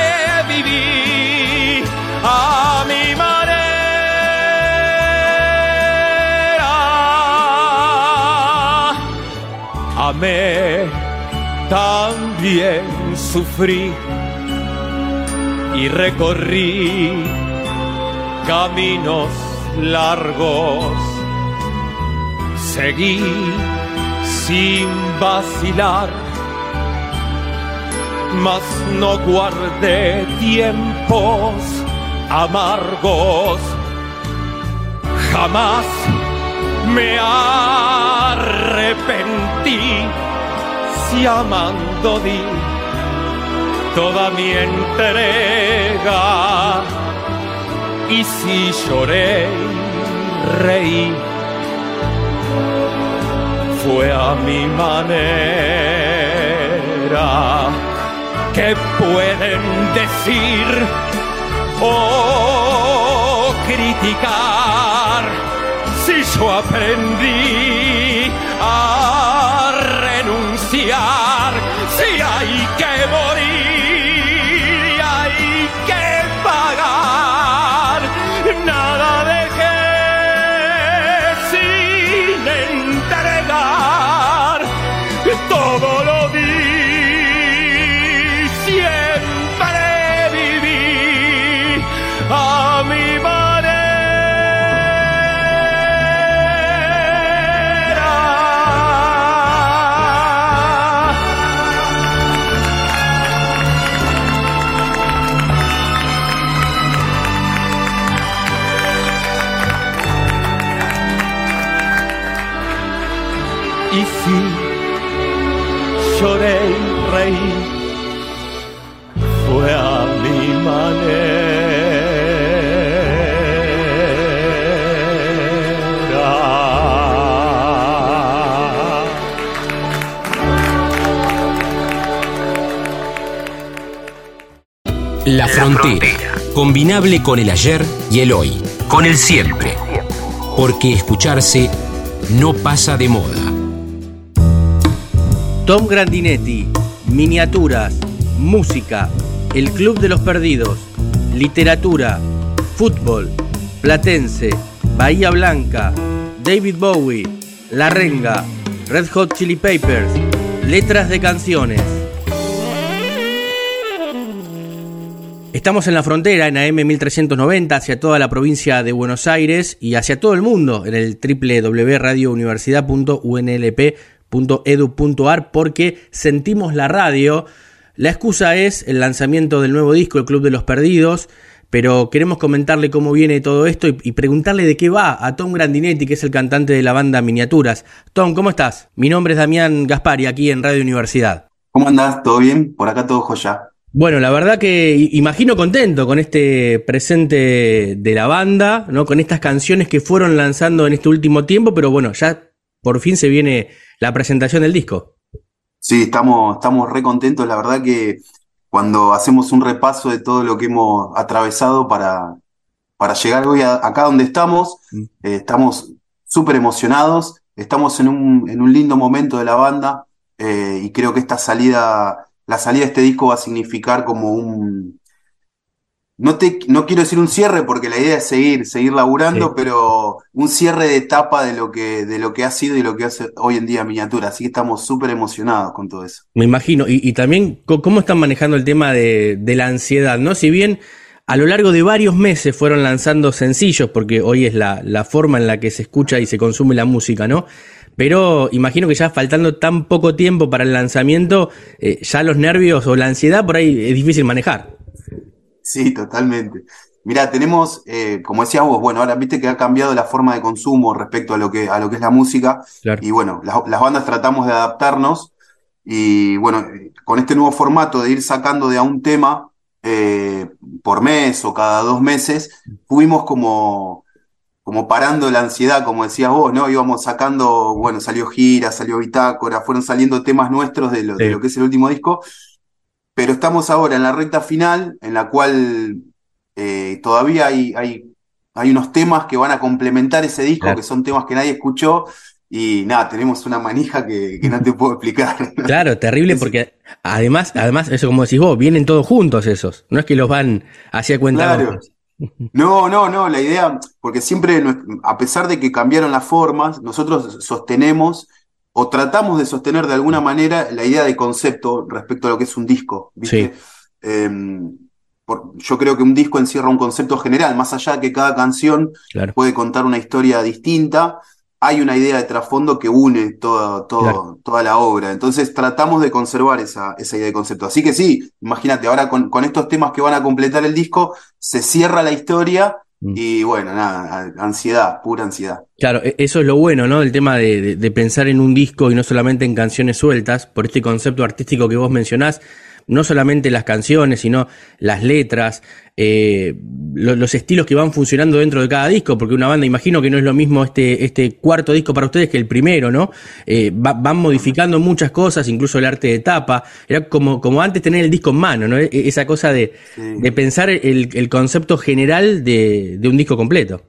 viví a mi manera. Amé, también sufrí y recorrí caminos largos. Seguí sin vacilar mas no guardé tiempos amargos. Jamás me arrepentí si amando di toda mi entrega. Y si lloré reí, fue a mi manera. Que pueden decir o criticar. Si yo aprendí a renunciar, frontera, combinable con el ayer y el hoy, con el siempre. Porque escucharse no pasa de moda. Tom Grandinetti, miniaturas, música, el Club de los Perdidos, literatura, fútbol, Platense, Bahía Blanca, David Bowie, La Renga, Red Hot Chili Peppers, letras de canciones. Estamos en la frontera, en AM 1390, hacia toda la provincia de Buenos Aires y hacia todo el mundo en el www.radiouniversidad.unlp.edu.ar porque sentimos la radio. La excusa es el lanzamiento del nuevo disco, El Club de los Perdidos, pero queremos comentarle cómo viene todo esto y, y, preguntarle de qué va a Tom Grandinetti, que es el cantante de la banda Miniaturas. Tom, ¿cómo estás? Mi nombre es Damián Gaspari, aquí en Radio Universidad. ¿Cómo andás? ¿Todo bien? Por acá todo joya. Bueno, la verdad que imagino contento con este presente de la banda, ¿no? Con estas canciones que fueron lanzando en este último tiempo, pero bueno, ya por fin se viene la presentación del disco. Sí, estamos, estamos re contentos. La verdad que cuando hacemos un repaso de todo lo que hemos atravesado para, para llegar hoy a, acá donde estamos, eh, estamos súper emocionados. Estamos en un, en un lindo momento de la banda eh, y creo que esta salida la salida de este disco va a significar como un... No, te, no quiero decir un cierre porque la idea es seguir, seguir laburando, sí. pero un cierre de etapa de lo, que, de lo que ha sido y lo que hace hoy en día miniatura. Así que estamos súper emocionados con todo eso. Me imagino. Y, y, también cómo están manejando el tema de, de la ansiedad, ¿no? Si bien a lo largo de varios meses fueron lanzando sencillos, porque hoy es la, la forma en la que se escucha y se consume la música, ¿no? Pero imagino que ya faltando tan poco tiempo para el lanzamiento, eh, ya los nervios o la ansiedad por ahí es difícil manejar. Sí, totalmente. Mira, tenemos, eh, como decías vos, bueno, ahora viste que ha cambiado la forma de consumo respecto a lo que, a lo que es la música. Claro. Y bueno, las, las bandas tratamos de adaptarnos. Y bueno, con este nuevo formato de ir sacando de a un tema eh, por mes o cada dos meses, fuimos como, como parando la ansiedad, como decías vos, ¿no? Íbamos sacando, bueno, salió gira, salió bitácora, fueron saliendo temas nuestros de lo, sí. de lo que es el último disco, pero estamos ahora en la recta final, en la cual eh, todavía hay, hay, hay, unos temas que van a complementar ese disco, claro. que son temas que nadie escuchó, y nada, tenemos una manija que, que no te puedo explicar. Claro, terrible, porque además, además, eso como decís vos, vienen todos juntos esos, no es que los van hacia cuenta. Claro. No, no, no, la idea, porque siempre, a pesar de que cambiaron las formas, nosotros sostenemos o tratamos de sostener de alguna manera la idea de concepto respecto a lo que es un disco. ¿viste? Sí. Eh, por, yo creo que un disco encierra un concepto general, más allá de que cada canción claro. puede contar una historia distinta, hay una idea de trasfondo que une toda, toda, claro. toda la obra. Entonces tratamos de conservar esa, esa idea de concepto. Así que sí, imagínate, ahora con, con, estos temas que van a completar el disco, se cierra la historia mm. y bueno, nada, ansiedad, pura ansiedad. Claro, e, eso es lo bueno, ¿no? El tema de, de, de pensar en un disco y no solamente en canciones sueltas, por este concepto artístico que vos mencionás no solamente las canciones, sino las letras, eh, lo, los estilos que van funcionando dentro de cada disco, porque una banda, imagino que no es lo mismo este, este cuarto disco para ustedes que el primero, ¿no? Eh, va, van modificando muchas cosas, incluso el arte de tapa. Era como, como antes tener el disco en mano, ¿no? E, esa cosa de, sí. de pensar el, el, concepto general de, de un disco completo.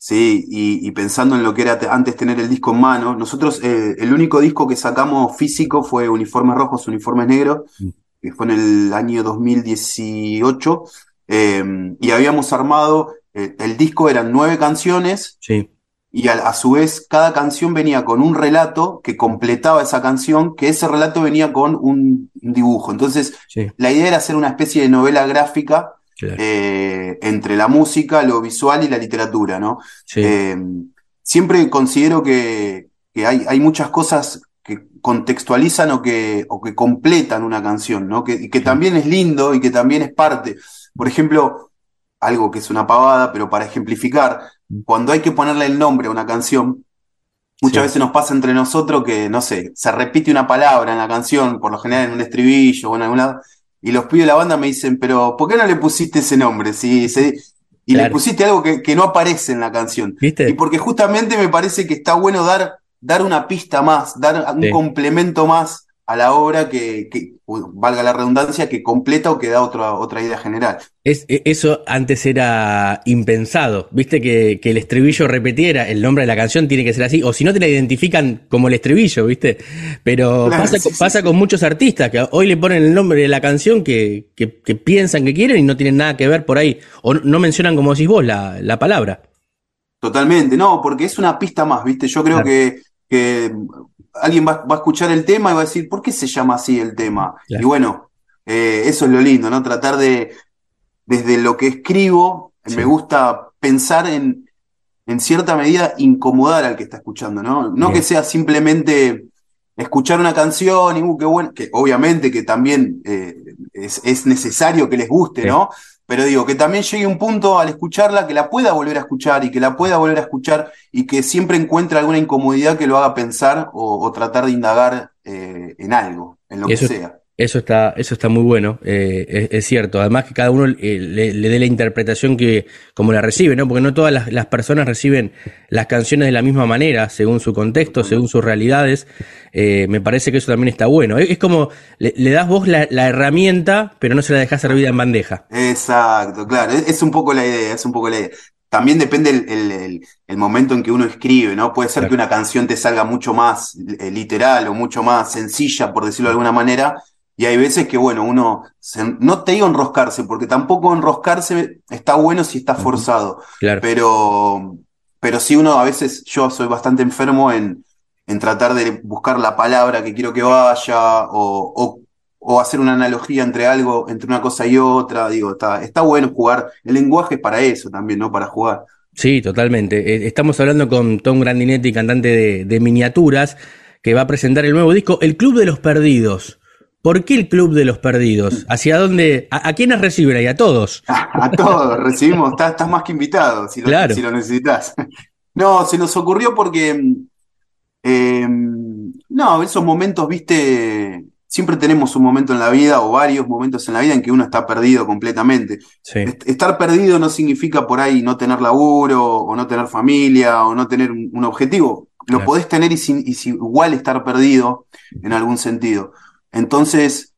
Sí, y, y, pensando en lo que era antes tener el disco en mano, nosotros eh, el único disco que sacamos físico fue Uniformes Rojos, Uniformes Negros, mm que fue en el año 2018, eh, y habíamos armado, eh, el disco eran nueve canciones, sí. y a, a, su vez cada canción venía con un relato que completaba esa canción, que ese relato venía con un, un dibujo. Entonces, sí. la idea era hacer una especie de novela gráfica claro. eh, entre la música, lo visual y la literatura, ¿no? Sí. Eh, siempre considero que, que hay, hay muchas cosas contextualizan o que, o que completan una canción, ¿no? Que, que también es lindo y que también es parte. Por ejemplo, algo que es una pavada, pero para ejemplificar, cuando hay que ponerle el nombre a una canción, Muchas veces nos pasa entre nosotros que, no sé, se repite una palabra en la canción, por lo general en un estribillo o en algún lado, y los pibes de la banda me dicen, pero ¿por qué no le pusiste ese nombre? Si se, y le pusiste algo que, que, no aparece en la canción. ¿Viste? Y porque justamente me parece que está bueno dar, dar una pista más, dar un complemento más a la obra que, que, valga la redundancia, que completa o que da otra, otra idea general. Es, e, eso antes era impensado, viste que, que, el estribillo repetiera el nombre de la canción, tiene que ser así, o si no te la identifican como el estribillo, viste. Pero pasa, pasa con muchos artistas que hoy le ponen el nombre de la canción que, que, piensan que quieren y no tienen nada que ver por ahí, o no mencionan como decís vos la, la palabra. Totalmente, no, porque es una pista más, viste, yo creo que, que alguien va, a escuchar el tema y va a decir, ¿por qué se llama así el tema? Y bueno, eh, eso es lo lindo, ¿no? Tratar de, desde lo que escribo, me gusta pensar en, en cierta medida, incomodar al que está escuchando, ¿no? No que sea simplemente escuchar una canción y, uh, qué bueno, que obviamente que también eh, es, es, necesario que les guste, ¿no? Pero digo, que también llegue un punto al escucharla que la pueda volver a escuchar y que la pueda volver a escuchar y que siempre encuentre alguna incomodidad que lo haga pensar o, tratar de indagar eh, en algo, en lo que sea. Eso está, eso está muy bueno, eh, es, cierto. Además que cada uno eh, le, dé la interpretación que, como la recibe, ¿no? Porque no todas las, personas reciben las canciones de la misma manera, según su contexto, según sus realidades. Eh, me parece que eso también está bueno. Es, como le, das vos la, herramienta, pero no se la dejas servida en bandeja. Exacto, claro. Es, un poco la idea, es un poco la idea. También depende el, el, momento en que uno escribe, ¿no? Puede ser que una canción te salga mucho más literal o mucho más sencilla, por decirlo de alguna manera, y hay veces que, bueno, uno, no te digo enroscarse, porque tampoco enroscarse está bueno si está forzado. Claro. Pero, pero sí uno a veces, yo soy bastante enfermo en, en tratar de buscar la palabra que quiero que vaya, o, o, hacer una analogía entre algo, entre una cosa y otra. Digo, está, está bueno jugar. El lenguaje es para eso también, ¿no? Para jugar. Sí, totalmente. Eh, estamos hablando con Tom Grandinetti, cantante de, de miniaturas, que va a presentar el nuevo disco, El Club de los Perdidos. ¿Por qué el Club de los Perdidos? ¿Hacia dónde? ¿A, quiénes reciben ahí? ¿A todos? [LAUGHS] A, todos, recibimos, estás, más que invitado si lo, si lo necesitas. [LAUGHS] No, se nos ocurrió porque. Eh, no, esos momentos, viste. Siempre tenemos un momento en la vida o varios momentos en la vida en que uno está perdido completamente. Estar perdido no significa por ahí no tener laburo o no tener familia o no tener un, objetivo. Lo podés tener y, y igual estar perdido en algún sentido. Entonces,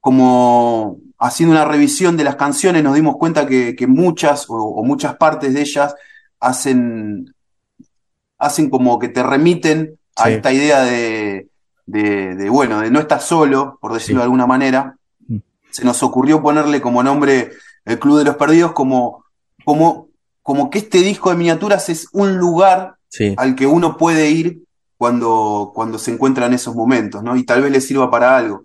como haciendo una revisión de las canciones, nos dimos cuenta que, muchas o, muchas partes de ellas hacen, hacen como que te remiten a esta idea de, de, bueno, de no estar solo, por decirlo de alguna manera. Mm. Se nos ocurrió ponerle como nombre el Club de los Perdidos, como, como, como que este disco de miniaturas es un lugar al que uno puede ir cuando, cuando se encuentran esos momentos, ¿no? Y tal vez les sirva para algo.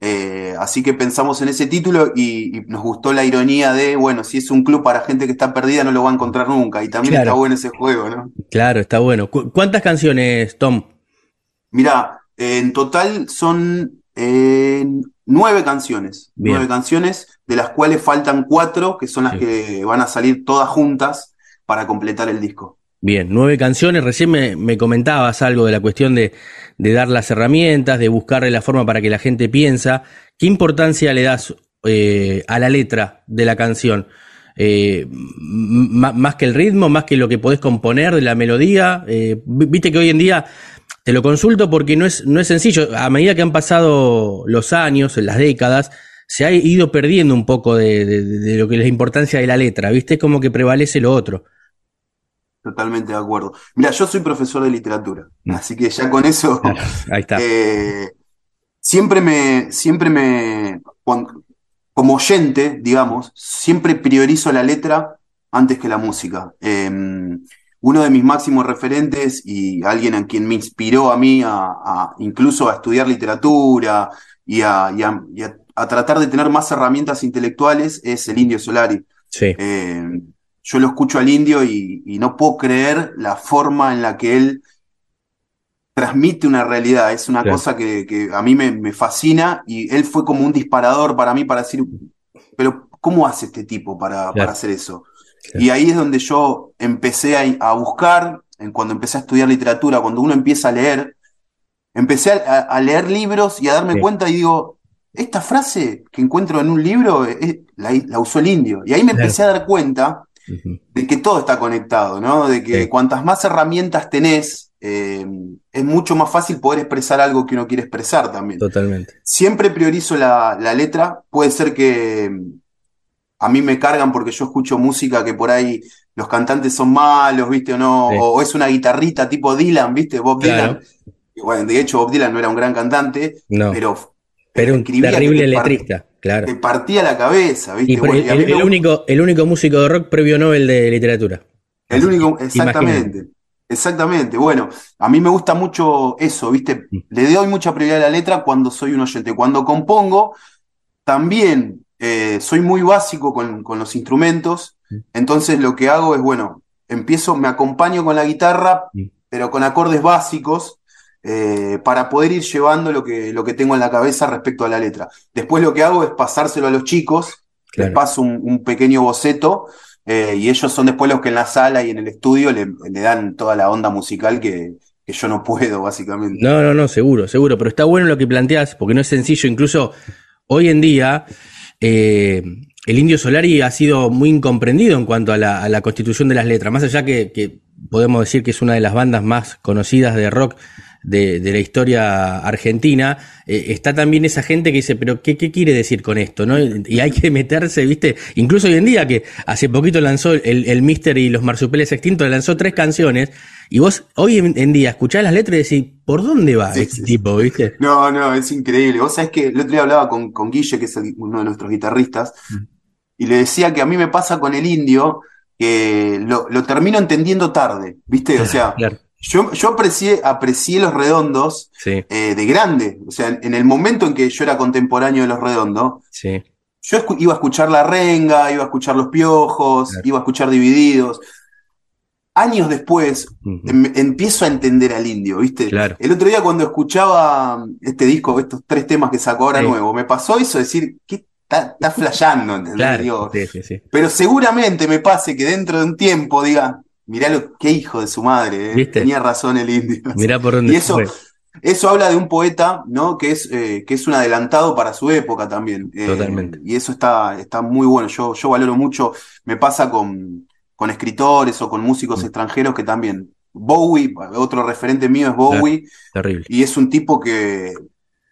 Eh, así que pensamos en ese título y, nos gustó la ironía de, bueno, si es un club para gente que está perdida, no lo va a encontrar nunca. Y también está bueno ese juego, ¿no? Claro, está bueno. ¿Cuántas canciones, Tom? Mira, en total son eh, nueve canciones. Nueve canciones, de las cuales faltan cuatro, que son las que van a salir todas juntas para completar el disco. Bien, nueve canciones. Recién me, comentabas algo de la cuestión de, dar las herramientas, de buscarle la forma para que la gente piensa. ¿Qué importancia le das eh, a la letra de la canción? Eh, más que el ritmo, más que lo que podés componer de la melodía. Eh, viste que hoy en día te lo consulto porque no es, no es sencillo. A medida que han pasado los años, las décadas, se ha ido perdiendo un poco de, de lo que es la importancia de la letra. Viste, es como que prevalece lo otro. Totalmente de acuerdo. Mira, yo soy profesor de literatura, mm. así que ya con eso. [LAUGHS] Ahí está. Eh, siempre me, siempre me, como oyente, digamos, siempre priorizo la letra antes que la música. Em, uno de mis máximos referentes y alguien a quien me inspiró a mí a, incluso a estudiar literatura y, a, tratar de tener más herramientas intelectuales es el Indio Solari. Sí. Em, yo lo escucho al indio y, no puedo creer la forma en la que él transmite una realidad. Es una cosa que, a mí me, fascina y él fue como un disparador para mí para decir, pero ¿cómo hace este tipo para, para hacer eso? Y ahí es donde yo empecé a, buscar en cuando empecé a estudiar literatura, cuando uno empieza a leer, empecé a, leer libros y a darme cuenta y digo, esta frase que encuentro en un libro la, usó el indio. Y ahí me empecé a dar cuenta de que todo está conectado, ¿no? De que cuantas más herramientas tenés, eh, es mucho más fácil poder expresar algo que uno quiere expresar también. Totalmente. Siempre priorizo la, letra. Puede ser que mm, a mí me cargan porque yo escucho música que por ahí los cantantes son malos, ¿viste? O no, o es una guitarrita tipo Dylan, ¿viste? Bob Dylan. Bueno, de hecho, Bob Dylan no era un gran cantante, pero. Pero un terrible letrista, claro. Te partía la cabeza, ¿viste? el, único, el único músico de rock previo Nobel de literatura. El único, exactamente. Exactamente, bueno, a mí me gusta mucho eso, ¿viste? Mm. Le doy mucha prioridad a la letra cuando soy un oyente. Cuando compongo, también eh, soy muy básico con, los instrumentos, mm. entonces lo que hago es, bueno, empiezo, me acompaño con la guitarra, mm. pero con acordes básicos, eh, para poder ir llevando lo que, lo que tengo en la cabeza respecto a la letra. Después lo que hago es pasárselo a los chicos, les paso un pequeño boceto eh, y ellos son después los que en la sala y en el estudio le, dan toda la onda musical que, yo no puedo, básicamente. No, no, no, seguro, seguro. Pero está bueno lo que planteas, porque no es sencillo. Incluso hoy en día, eh, el Indio Solari ha sido muy incomprendido en cuanto a la, constitución de las letras. Más allá que, que podemos decir que es una de las bandas más conocidas de rock de, la historia argentina, eh, está también esa gente que dice, pero ¿qué, quiere decir con esto? ¿no? Y hay que meterse, ¿viste? Incluso hoy en día, que hace poquito lanzó el, el Mister y los Marsupeles Extintos, lanzó tres canciones, y vos hoy en, día escuchás las letras y decís, ¿por dónde va este tipo, viste? No, no, es increíble. Vos sabés que el otro día hablaba con, con Guille, que es uno de nuestros guitarristas, mm. y le decía que a mí me pasa con el indio, que lo, lo termino entendiendo tarde, ¿viste? O sea, yo, yo aprecié, aprecié Los Redondos eh, de grande. O sea, en el momento en que yo era contemporáneo de Los Redondos, yo iba a escuchar La Renga, iba a escuchar Los Piojos, iba a escuchar Divididos. Años después em, empiezo a entender al indio, ¿viste? El otro día cuando escuchaba este disco, estos tres temas que sacó ahora nuevo, me pasó eso, decir, ¿qué está, está flasheando? Pero seguramente me pase que dentro de un tiempo diga, Mirá lo qué hijo de su madre, ¿eh? tenía razón el indio. [LAUGHS] Mirá por dónde y eso, eso habla de un poeta, ¿no? Que es, eh, que es un adelantado para su época también. Eh, Totalmente. Y eso está, está muy bueno. Yo, yo valoro mucho, me pasa con, con escritores o con músicos mm. extranjeros que también. Bowie, otro referente mío es Bowie. Terrible. Y es un tipo que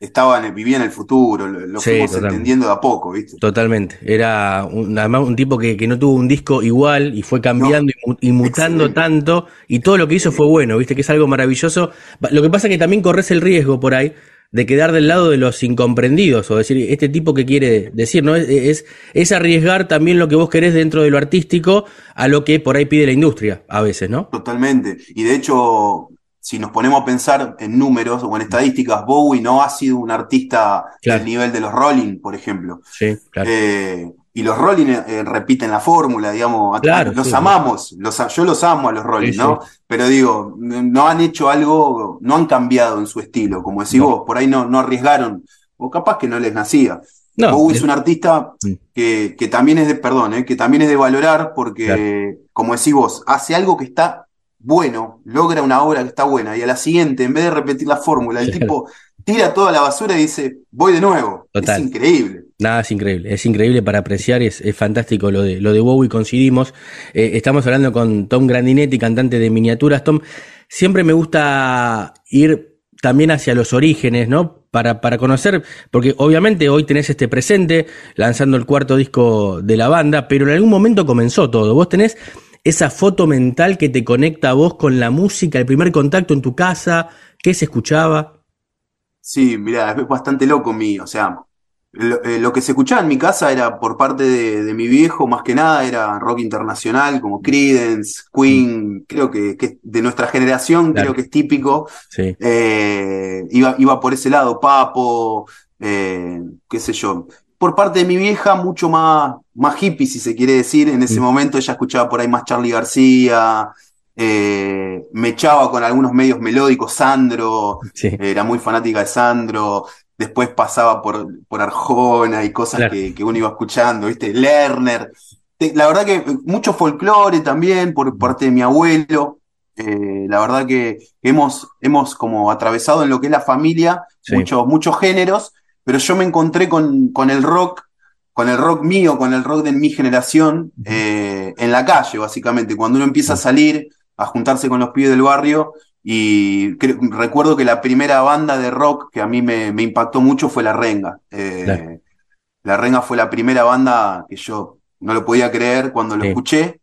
estaba vivía en el futuro, lo, fuimos entendiendo de a poco, ¿viste? Totalmente. Era un, además un tipo que, no tuvo un disco igual y fue cambiando y, mutando tanto, y todo lo que hizo fue bueno, ¿viste? Que es algo maravilloso. Lo que pasa es que también corres el riesgo por ahí de quedar del lado de los incomprendidos, o decir, este tipo que quiere decir, ¿no? Es, es, arriesgar también lo que vos querés dentro de lo artístico a lo que por ahí pide la industria, a veces, ¿no? Totalmente. Y de hecho, si nos ponemos a pensar en números o en estadísticas, Bowie no ha sido un artista del nivel de los Rolling, por ejemplo. Sí, claro. Eh, y los Rolling eh, repiten la fórmula, digamos, los amamos, los, yo los amo a los Rolling, ¿no? Pero digo, no han hecho algo, no han cambiado en su estilo, como decís vos, por ahí no, no arriesgaron, o capaz que no les nacía. Bowie es un artista mm. que, que, también es de, perdón, eh, que también es de valorar porque, como decís vos, hace algo que está bueno, logra una obra que está buena, y a la siguiente, en vez de repetir la fórmula, el [LAUGHS] tipo tira toda la basura y dice, voy de nuevo. Es increíble. Nada, es increíble, es increíble para apreciar, es, es fantástico lo de, lo de Bowie, coincidimos. Eh, estamos hablando con Tom Grandinetti, cantante de miniaturas. Tom, siempre me gusta ir también hacia los orígenes, ¿no? Para, para conocer, porque obviamente hoy tenés este presente, lanzando el cuarto disco de la banda, pero en algún momento comenzó todo. Vos tenés esa foto mental que te conecta a vos con la música, el primer contacto en tu casa, qué se escuchaba. Sí, mira, es bastante loco mi, o sea, eh, lo, que se escuchaba en mi casa era por parte de, mi viejo, más que nada, era rock internacional como Creedence, Queen, mm. creo que, de nuestra generación creo que es típico. Sí. Eh, iba, iba por ese lado, Papo, eh, qué sé yo por parte de mi vieja, mucho más, más hippie, si se quiere decir. En ese momento ella escuchaba por ahí más Charlie García, eh, me echaba con algunos medios melódicos, Sandro, era muy fanática de Sandro. Después pasaba por, por Arjona y cosas que, uno iba escuchando, ¿viste? Lerner. La verdad que mucho folclore también por parte de mi abuelo. Eh, la verdad que hemos, hemos como atravesado en lo que es la familia muchos, muchos géneros, pero yo me encontré con, con el rock con el rock mío, con el rock de mi generación, eh, en la calle, básicamente. Cuando uno empieza a salir, a juntarse con los pibes del barrio, y recuerdo que la primera banda de rock que a mí me, impactó mucho fue La Renga. Eh, la Renga fue la primera banda que yo no lo podía creer cuando lo escuché.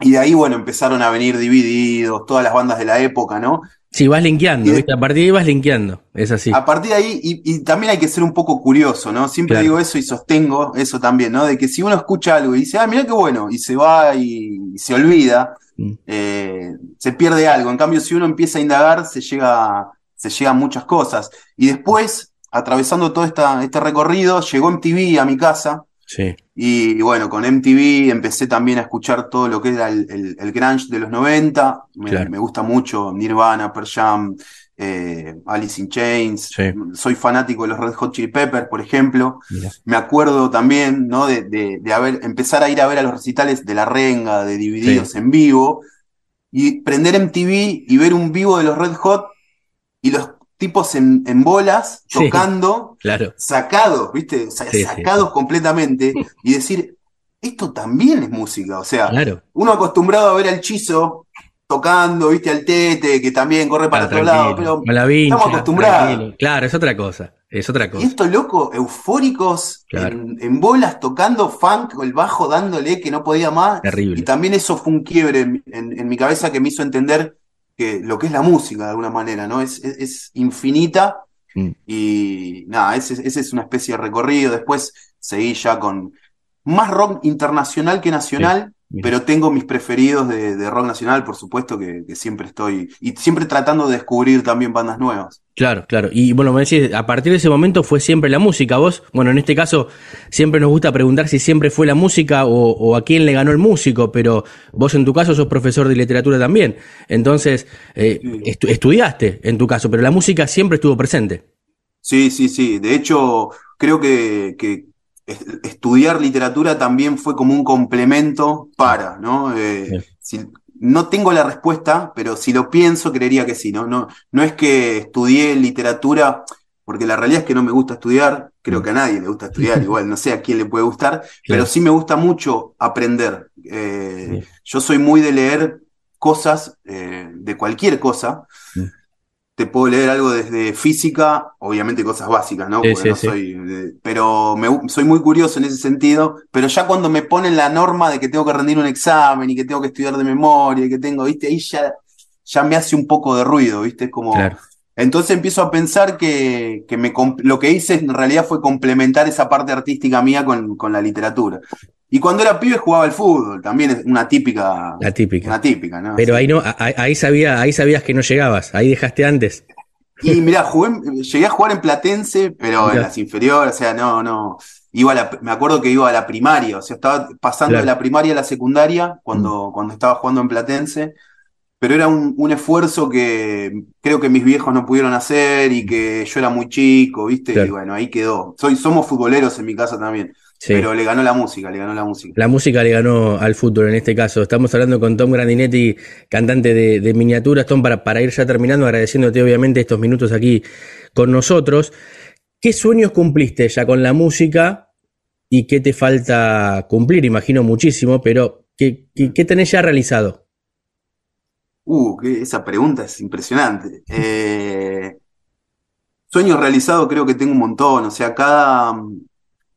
Y de ahí, bueno, empezaron a venir divididos, todas las bandas de la época, ¿no? Sí, vas linkeando, ¿viste? A partir de ahí vas linkeando, es así. A partir de ahí, y, también hay que ser un poco curioso, ¿no? Siempre digo eso y sostengo eso también, ¿no? De que si uno escucha algo y dice, ah, mira qué bueno, y se va y, se olvida, mm. eh, se pierde algo. En cambio, si uno empieza a indagar, se llega, se llega a muchas cosas. Y después, atravesando todo esta, este recorrido, llegó MTV a mi casa, y bueno, con MTV empecé también a escuchar todo lo que era el, el, grunge de los 90. Me, gusta mucho Nirvana, Pearl Jam, eh, Alice in Chains. Soy fanático de los Red Hot Chili Peppers, por ejemplo. Me acuerdo también ¿no? de, de, haber, empezar a ir a ver a los recitales de La Renga, de Divididos en vivo. Y prender MTV y ver un vivo de los Red Hot y los tipos en, bolas, tocando, claro. sacados, ¿viste? sacados completamente, [LAUGHS] y decir, esto también es música. O sea, uno acostumbrado a ver al chizo tocando, viste, al tete, que también corre para otro lado, pero estamos acostumbrados. Claro, es otra cosa, es otra cosa. Y estos locos eufóricos en, bolas tocando funk, el bajo dándole que no podía más. Terrible. Y también eso fue un quiebre en mi cabeza que me hizo entender que lo que es la música de alguna manera, ¿no? Es, es, infinita mm. y nada, ese, es una especie de recorrido. Después seguí ya con más rock internacional que nacional. Pero tengo mis preferidos de, rock nacional, por supuesto, que, siempre estoy. Y siempre tratando de descubrir también bandas nuevas. Claro, claro. Y bueno, me decís, a partir de ese momento fue siempre la música. Vos, bueno, en este caso, siempre nos gusta preguntar si siempre fue la música o, a quién le ganó el músico, pero vos en tu caso sos profesor de literatura también. Entonces, eh, estudiaste en tu caso, pero la música siempre estuvo presente. Sí, sí, sí. De hecho, creo que, que estudiar literatura también fue como un complemento para, ¿no? Eh, no tengo la respuesta, pero si lo pienso, creería que sí, ¿no? No, no es que estudié literatura, porque la realidad es que no me gusta estudiar, creo mm. que a nadie le gusta estudiar, [LAUGHS] igual no sé a quién le puede gustar, pero sí me gusta mucho aprender. Eh, yo soy muy de leer cosas, eh, de cualquier cosa, mm te puedo leer algo desde física, obviamente cosas básicas, ¿no? Porque no soy, pero me, soy muy curioso en ese sentido, pero ya cuando me ponen la norma de que tengo que rendir un examen y que tengo que estudiar de memoria y que tengo, ¿viste? Ahí ya, ya me hace un poco de ruido, ¿viste? Como... Entonces empiezo a pensar que, que me, lo que hice en realidad fue complementar esa parte artística mía con, con la literatura. Y cuando era pibe jugaba al fútbol, también es una típica. La típica. Una típica, ¿no? Pero ahí no, ahí, sabía, ahí sabías que no llegabas, ahí dejaste antes. Y mirá, jugué, llegué a jugar en Platense, pero en las inferiores, o sea, no, no. Iba me acuerdo que iba a la primaria, o sea, estaba pasando de la primaria a la secundaria cuando, mm. cuando estaba jugando en Platense, pero era un, un, esfuerzo que creo que mis viejos no pudieron hacer y que yo era muy chico, ¿viste? Y bueno, ahí quedó. Soy, somos futboleros en mi casa también. Pero le ganó la música, le ganó la música. La música le ganó al fútbol en este caso. Estamos hablando con Tom Grandinetti, cantante de, miniaturas. Tom, para, para ir ya terminando, agradeciéndote obviamente estos minutos aquí con nosotros. ¿Qué sueños cumpliste ya con la música y qué te falta cumplir? Imagino muchísimo, pero ¿qué, qué, tenés ya realizado? Uh, esa pregunta es impresionante. [LAUGHS] Eh, sueños realizados creo que tengo un montón. O sea, cada,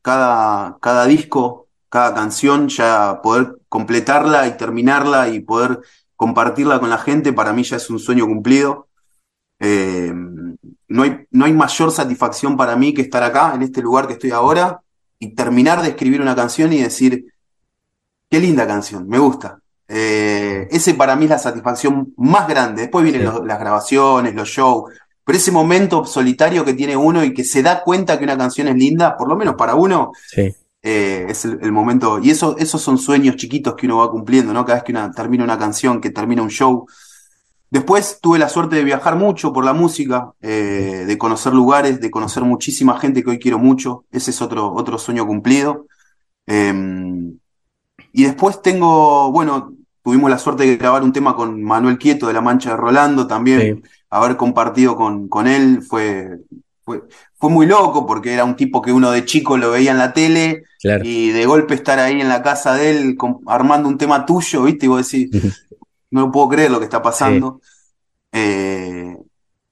cada, cada disco, cada canción, ya poder completarla y terminarla y poder compartirla con la gente, para mí ya es un sueño cumplido. Eh, no, hay, no hay mayor satisfacción para mí que estar acá, en este lugar que estoy ahora, y terminar de escribir una canción y decir, qué linda canción, me gusta. Eh, ese para mí es la satisfacción más grande. Después vienen las grabaciones, los shows, pero ese momento solitario que tiene uno y que se da cuenta que una canción es linda, por lo menos para uno, eh, es el, momento. Y eso, esos son sueños chiquitos que uno va cumpliendo, ¿no? Cada vez que una, termina una canción, que termina un show. Después tuve la suerte de viajar mucho por la música, eh, de conocer lugares, de conocer muchísima gente que hoy quiero mucho. Ese es otro, otro sueño cumplido. Em, y después tengo, bueno, tuvimos la suerte de grabar un tema con Manuel Quieto de La Mancha de Rolando también. Haber compartido con, con él fue, fue, fue, muy loco porque era un tipo que uno de chico lo veía en la tele y de golpe estar ahí en la casa de él armando un tema tuyo, ¿viste? Y vos decís, [LAUGHS] no puedo creer lo que está pasando. Eh,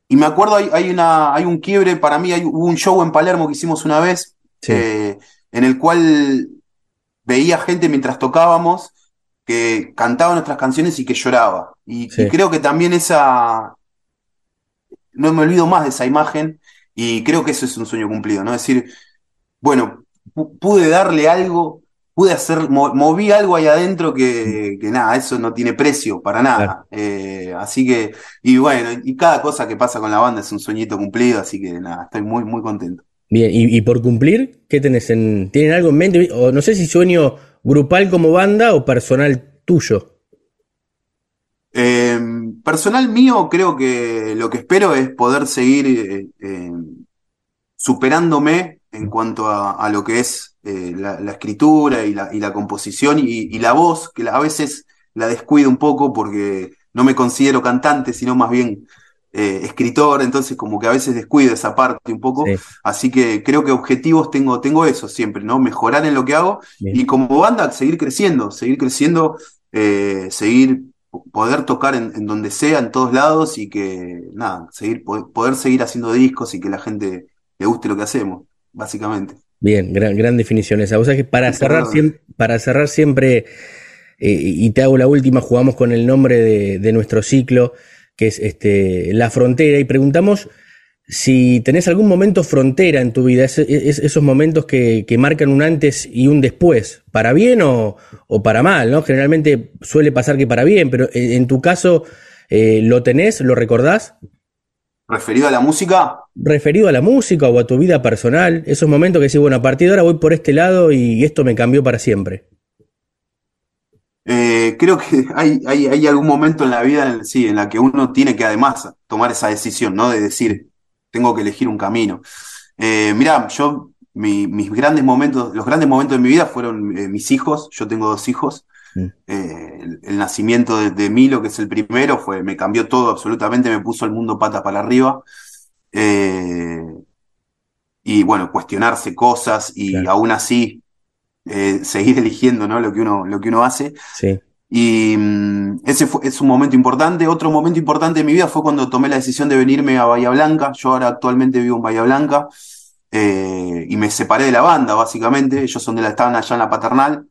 y me acuerdo, hay, hay, una, hay un quiebre para mí, hay, hubo un show en Palermo que hicimos una vez, eh, en el cual veía gente mientras tocábamos que cantaba nuestras canciones y que lloraba. Y, creo que también esa, no me olvido más de esa imagen y creo que eso es un sueño cumplido, ¿no? Es decir, bueno, pude darle algo, pude hacer, moví algo ahí adentro que, nada, eso no tiene precio para nada. Eh, así que, y bueno, y cada cosa que pasa con la banda es un sueñito cumplido, así que nada, estoy muy, muy contento. Bien, y, por cumplir, ¿qué tenés en, ¿tienen algo en mente? O no sé si sueño grupal como banda o personal tuyo. Em, personal mío, creo que lo que espero es poder seguir eh, em, superándome en cuanto a, lo que es eh, la, escritura y la, y la composición y, la voz, que a veces la descuido un poco porque no me considero cantante, sino más bien eh, escritor, entonces como que a veces descuido esa parte un poco, así que creo que objetivos tengo, tengo eso siempre, ¿no? Mejorar en lo que hago y como banda seguir creciendo, seguir creciendo, seguir, poder tocar en, donde sea, en todos lados y que, nada, seguir, poder, seguir haciendo discos y que la gente le guste lo que hacemos, básicamente. Bien, gran, gran definición esa. O sea que para cerrar, siempre, para cerrar siempre, eh, y te hago la última, jugamos con el nombre de, de nuestro ciclo que es este, La Frontera, y preguntamos si tenés algún momento frontera en tu vida, esos momentos que, marcan un antes y un después, para bien o, para mal, ¿no? Generalmente suele pasar que para bien, pero en, tu caso, eh, ¿lo tenés? ¿Lo recordás? ¿Referido a la música? Referido a la música o a tu vida personal, esos momentos que decís, bueno, a partir de ahora voy por este lado y esto me cambió para siempre. Eh, creo que hay, hay, algún momento en la vida, en, sí, en la que uno tiene que además tomar esa decisión, ¿no? De decir, tengo que elegir un camino. Eh, mirá, yo, mis grandes momentos, los grandes momentos de mi vida fueron eh, mis hijos, yo tengo dos hijos. Mm. el, nacimiento de, Milo, que es el primero, fue, me cambió todo absolutamente, me puso el mundo patas para arriba. y bueno, cuestionarse cosas y aún así eh, seguir eligiendo ¿no? lo, que uno, lo que uno hace. Sí. Y mm, ese fue, es un momento importante. Otro momento importante de mi vida fue cuando tomé la decisión de venirme a Bahía Blanca. Yo ahora actualmente vivo en Bahía Blanca eh, y me separé de la banda, básicamente. Ellos son de la, estaban allá en la paternal.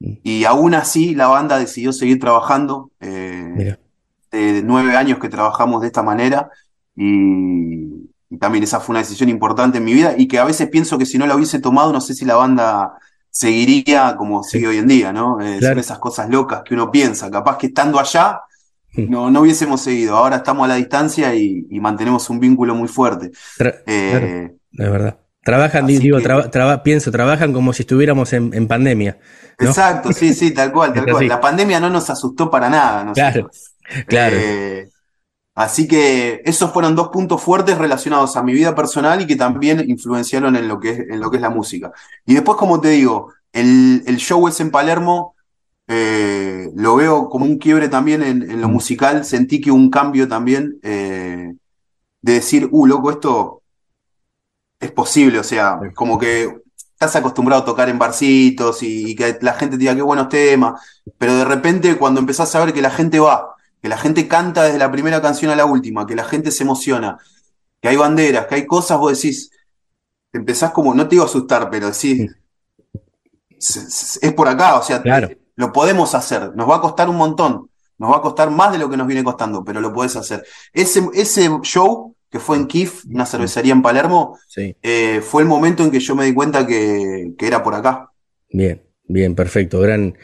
Mm. Y aún así la banda decidió seguir trabajando. Eh, de nueve años que trabajamos de esta manera. Y, y también esa fue una decisión importante en mi vida y que a veces pienso que si no la hubiese tomado, no sé si la banda seguiría como sigue hoy en día, ¿no? Eh, son esas cosas locas que uno piensa, capaz que estando allá no, no hubiésemos seguido, ahora estamos a la distancia y, mantenemos un vínculo muy fuerte. Eh, es verdad. Trabajan, digo, pienso, trabajan como si estuviéramos en, pandemia. Exacto, sí, sí, tal cual, [LAUGHS] tal cual. La pandemia no nos asustó para nada. Claro, claro. Eh, Así que esos fueron dos puntos fuertes relacionados a mi vida personal y que también influenciaron en lo que es, en lo que es la música. Y después, como te digo, el, show es en Palermo, eh, lo veo como un quiebre también en, lo mm. musical, sentí que un cambio también eh, de decir, uh, loco, esto es posible, o sea, como que estás acostumbrado a tocar en barcitos y, y que la gente te diga qué buenos temas, pero de repente cuando empezás a ver que la gente va, que la gente canta desde la primera canción a la última, que la gente se emociona, que hay banderas, que hay cosas, vos decís, empezás como, no te digo a asustar, pero decís, es, por acá, o sea, lo podemos hacer, nos va a costar un montón, nos va a costar más de lo que nos viene costando, pero lo podés hacer. Ese, ese show que fue en Kif, una cervecería en Palermo, eh, fue el momento en que yo me di cuenta que, que era por acá. Bien, bien, perfecto, gran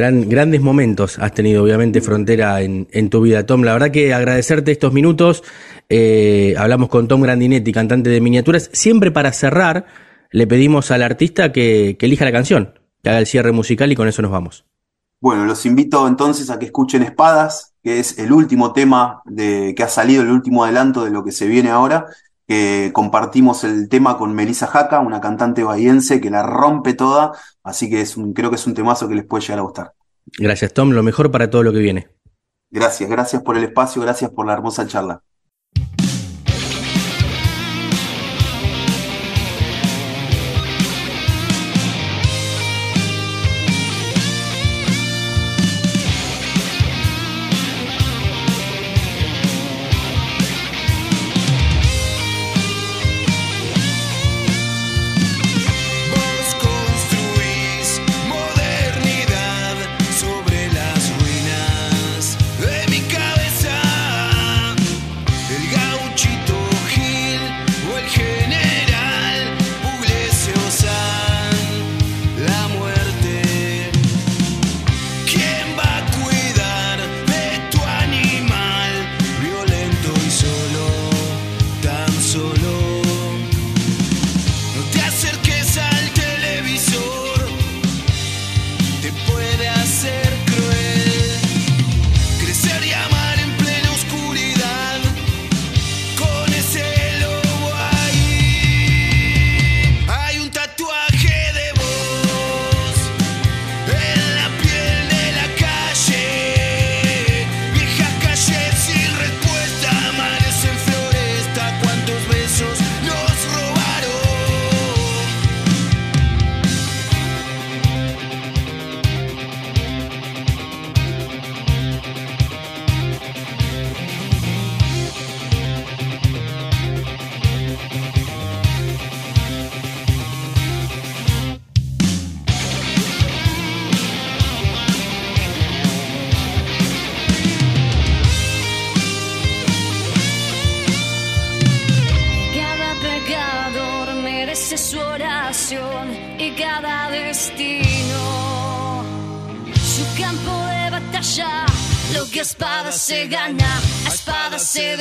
grandes momentos has tenido, obviamente, Frontera en, tu vida. Tom, la verdad que agradecerte estos minutos. Eh, hablamos con Tom Grandinetti, cantante de miniaturas. Siempre para cerrar, le pedimos al artista que, elija la canción, que haga el cierre musical y con eso nos vamos. Bueno, los invito entonces a que escuchen Espadas, que es el último tema de, que ha salido, el último adelanto de lo que se viene ahora. Que compartimos el tema con Melissa Jaca, una cantante bahiense que la rompe toda, así que es un, creo que es un temazo que les puede llegar a gustar. Gracias, Tom. Lo mejor para todo lo que viene. Gracias, gracias por el espacio, gracias por la hermosa charla.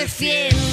refiero.